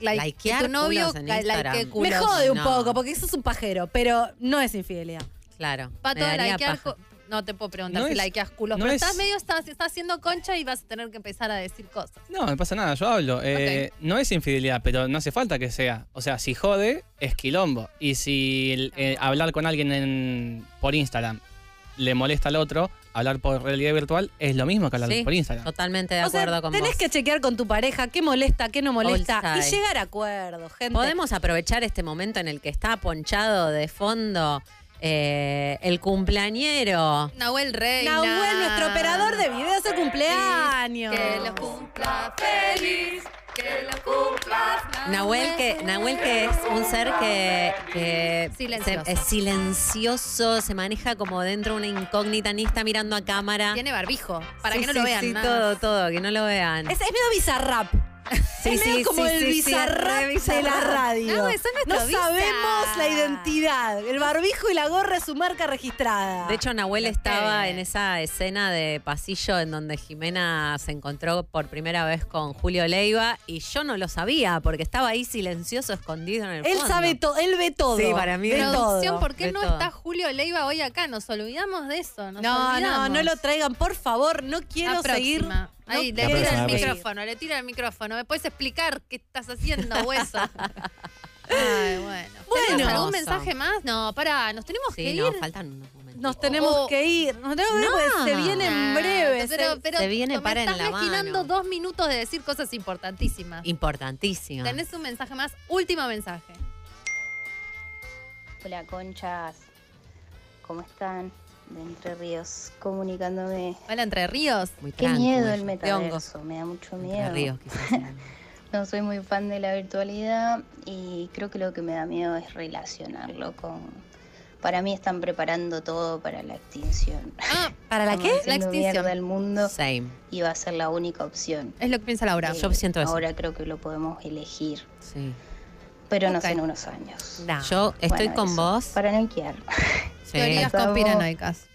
like, Likear tu novio culos en culos. Me jode un No. poco, porque eso es un pajero, pero no es infidelidad. Claro. Pato, likear No te puedo preguntar No si es- likeas culos, no pero es- estás medio, estás, estás haciendo concha y vas a tener que empezar a decir cosas. No, no pasa nada, yo hablo. Eh, No es infidelidad, pero no hace falta que sea. O sea, si jode, es quilombo. Y si el- eh, hablar con alguien en- por Instagram le molesta al otro, hablar por realidad virtual es lo mismo que hablar Sí, por Instagram. Totalmente de O sea, acuerdo con tenés vos. que chequear con tu pareja qué molesta, qué no molesta y llegar a acuerdos, gente. Podemos aprovechar este momento en el que está ponchado de fondo eh, el cumpleañero. Nahuel Reina. Nahuel, nuestro operador de videos de cumpleaños. Que lo cumpla feliz, que lo cumpla. Nahuel que, Nahuel que es un ser que, que Silencioso. se- es silencioso, se maneja como dentro de una incógnita, ni está mirando a cámara. Tiene barbijo, para Sí, que no sí, lo vean. Sí, nada todo, todo, que no lo vean. Es, es medio bizarrap. *laughs* Sí, es medio sí, como sí, el sí, sí, bizarrap de la radio. No, eso es No nuestro Bizarrap. sabemos la identidad. El barbijo y la gorra es su marca registrada. De hecho, Nahuel estaba en esa escena de pasillo en donde Jimena se encontró por primera vez con Julio Leiva y yo no lo sabía porque estaba ahí silencioso, escondido en el él fondo. sabe todo, él ve todo. Sí, para mí ve todo. ¿por qué Ve no todo. está Julio Leiva hoy acá? Nos olvidamos de eso. Nos No, no, olvidamos. no lo traigan, por favor. No quiero seguir. Ahí, no le tira el micrófono, le tira el micrófono. ¿Me puedes explicar qué estás haciendo, *laughs* hueso? Ay, bueno. Bueno. ¿Tenemos algún mensaje más? No, pará, nos tenemos Sí, que no, ir. faltan unos momentos. Nos tenemos Oh. que ir. Nos tenemos que ir porque No. se viene en breve. Pero, se- pero se viene me para en estás la mezquinando mano. dos minutos de decir cosas importantísimas. Importantísimo. ¿Tenés un mensaje más? Último mensaje. Hola conchas, ¿cómo están? De Entre Ríos, comunicándome. Hola, Entre Ríos. Muy Qué miedo el metaverso, me da mucho Entre miedo. Ríos, quizás. *laughs* No soy muy fan de la virtualidad y creo que lo que me da miedo es relacionarlo con... Para mí están preparando todo para la extinción. Ah, ¿Para la *laughs* qué? La extinción. al mundo Same. y va a ser la única opción. es lo que piensa Laura. Yo siento eso. Ahora creo que lo podemos elegir, Sí. pero no sé en unos años. No. Yo estoy Bueno, con eso, vos. Para no quedar. *laughs* Teorías conspiranoicas.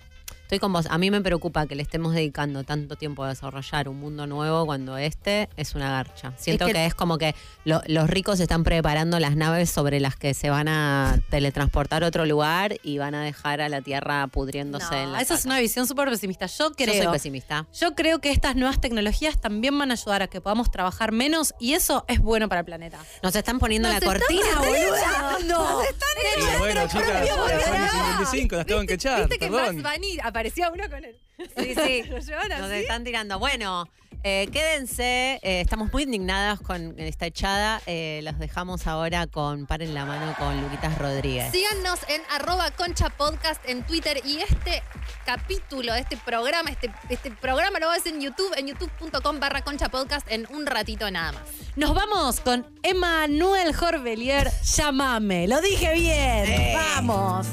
Estoy con vos. A mí me preocupa que le estemos dedicando tanto tiempo a desarrollar un mundo nuevo cuando este es una garcha. Siento que- que, es como que lo- los ricos están preparando las naves sobre las que se van a teletransportar a otro lugar y van a dejar a la Tierra pudriéndose No, en la esa es una visión súper pesimista. Yo creo. Yo soy pesimista. Yo creo que estas nuevas tecnologías también van a ayudar a que podamos trabajar menos y eso es bueno para el planeta. Nos están poniendo Nos la están cortina, echando. boluda. Nos están Y bueno, chicas, propio las programa. 55 las tengo que echar, Viste que apareció uno con él. Sí, *laughs* sí. Nos están tirando. Bueno, eh, quédense. eh, estamos muy indignadas con esta echada. Eh, los dejamos ahora con Paren la mano con Luquitas Rodríguez. Síganos en arroba concha podcast en Twitter y este capítulo, este programa, este, este programa lo ves en YouTube, en youtube.com barra concha podcast en un ratito nada más. Nos vamos con Emanuel Jorbelier. Llámame. Lo dije bien. Vamos.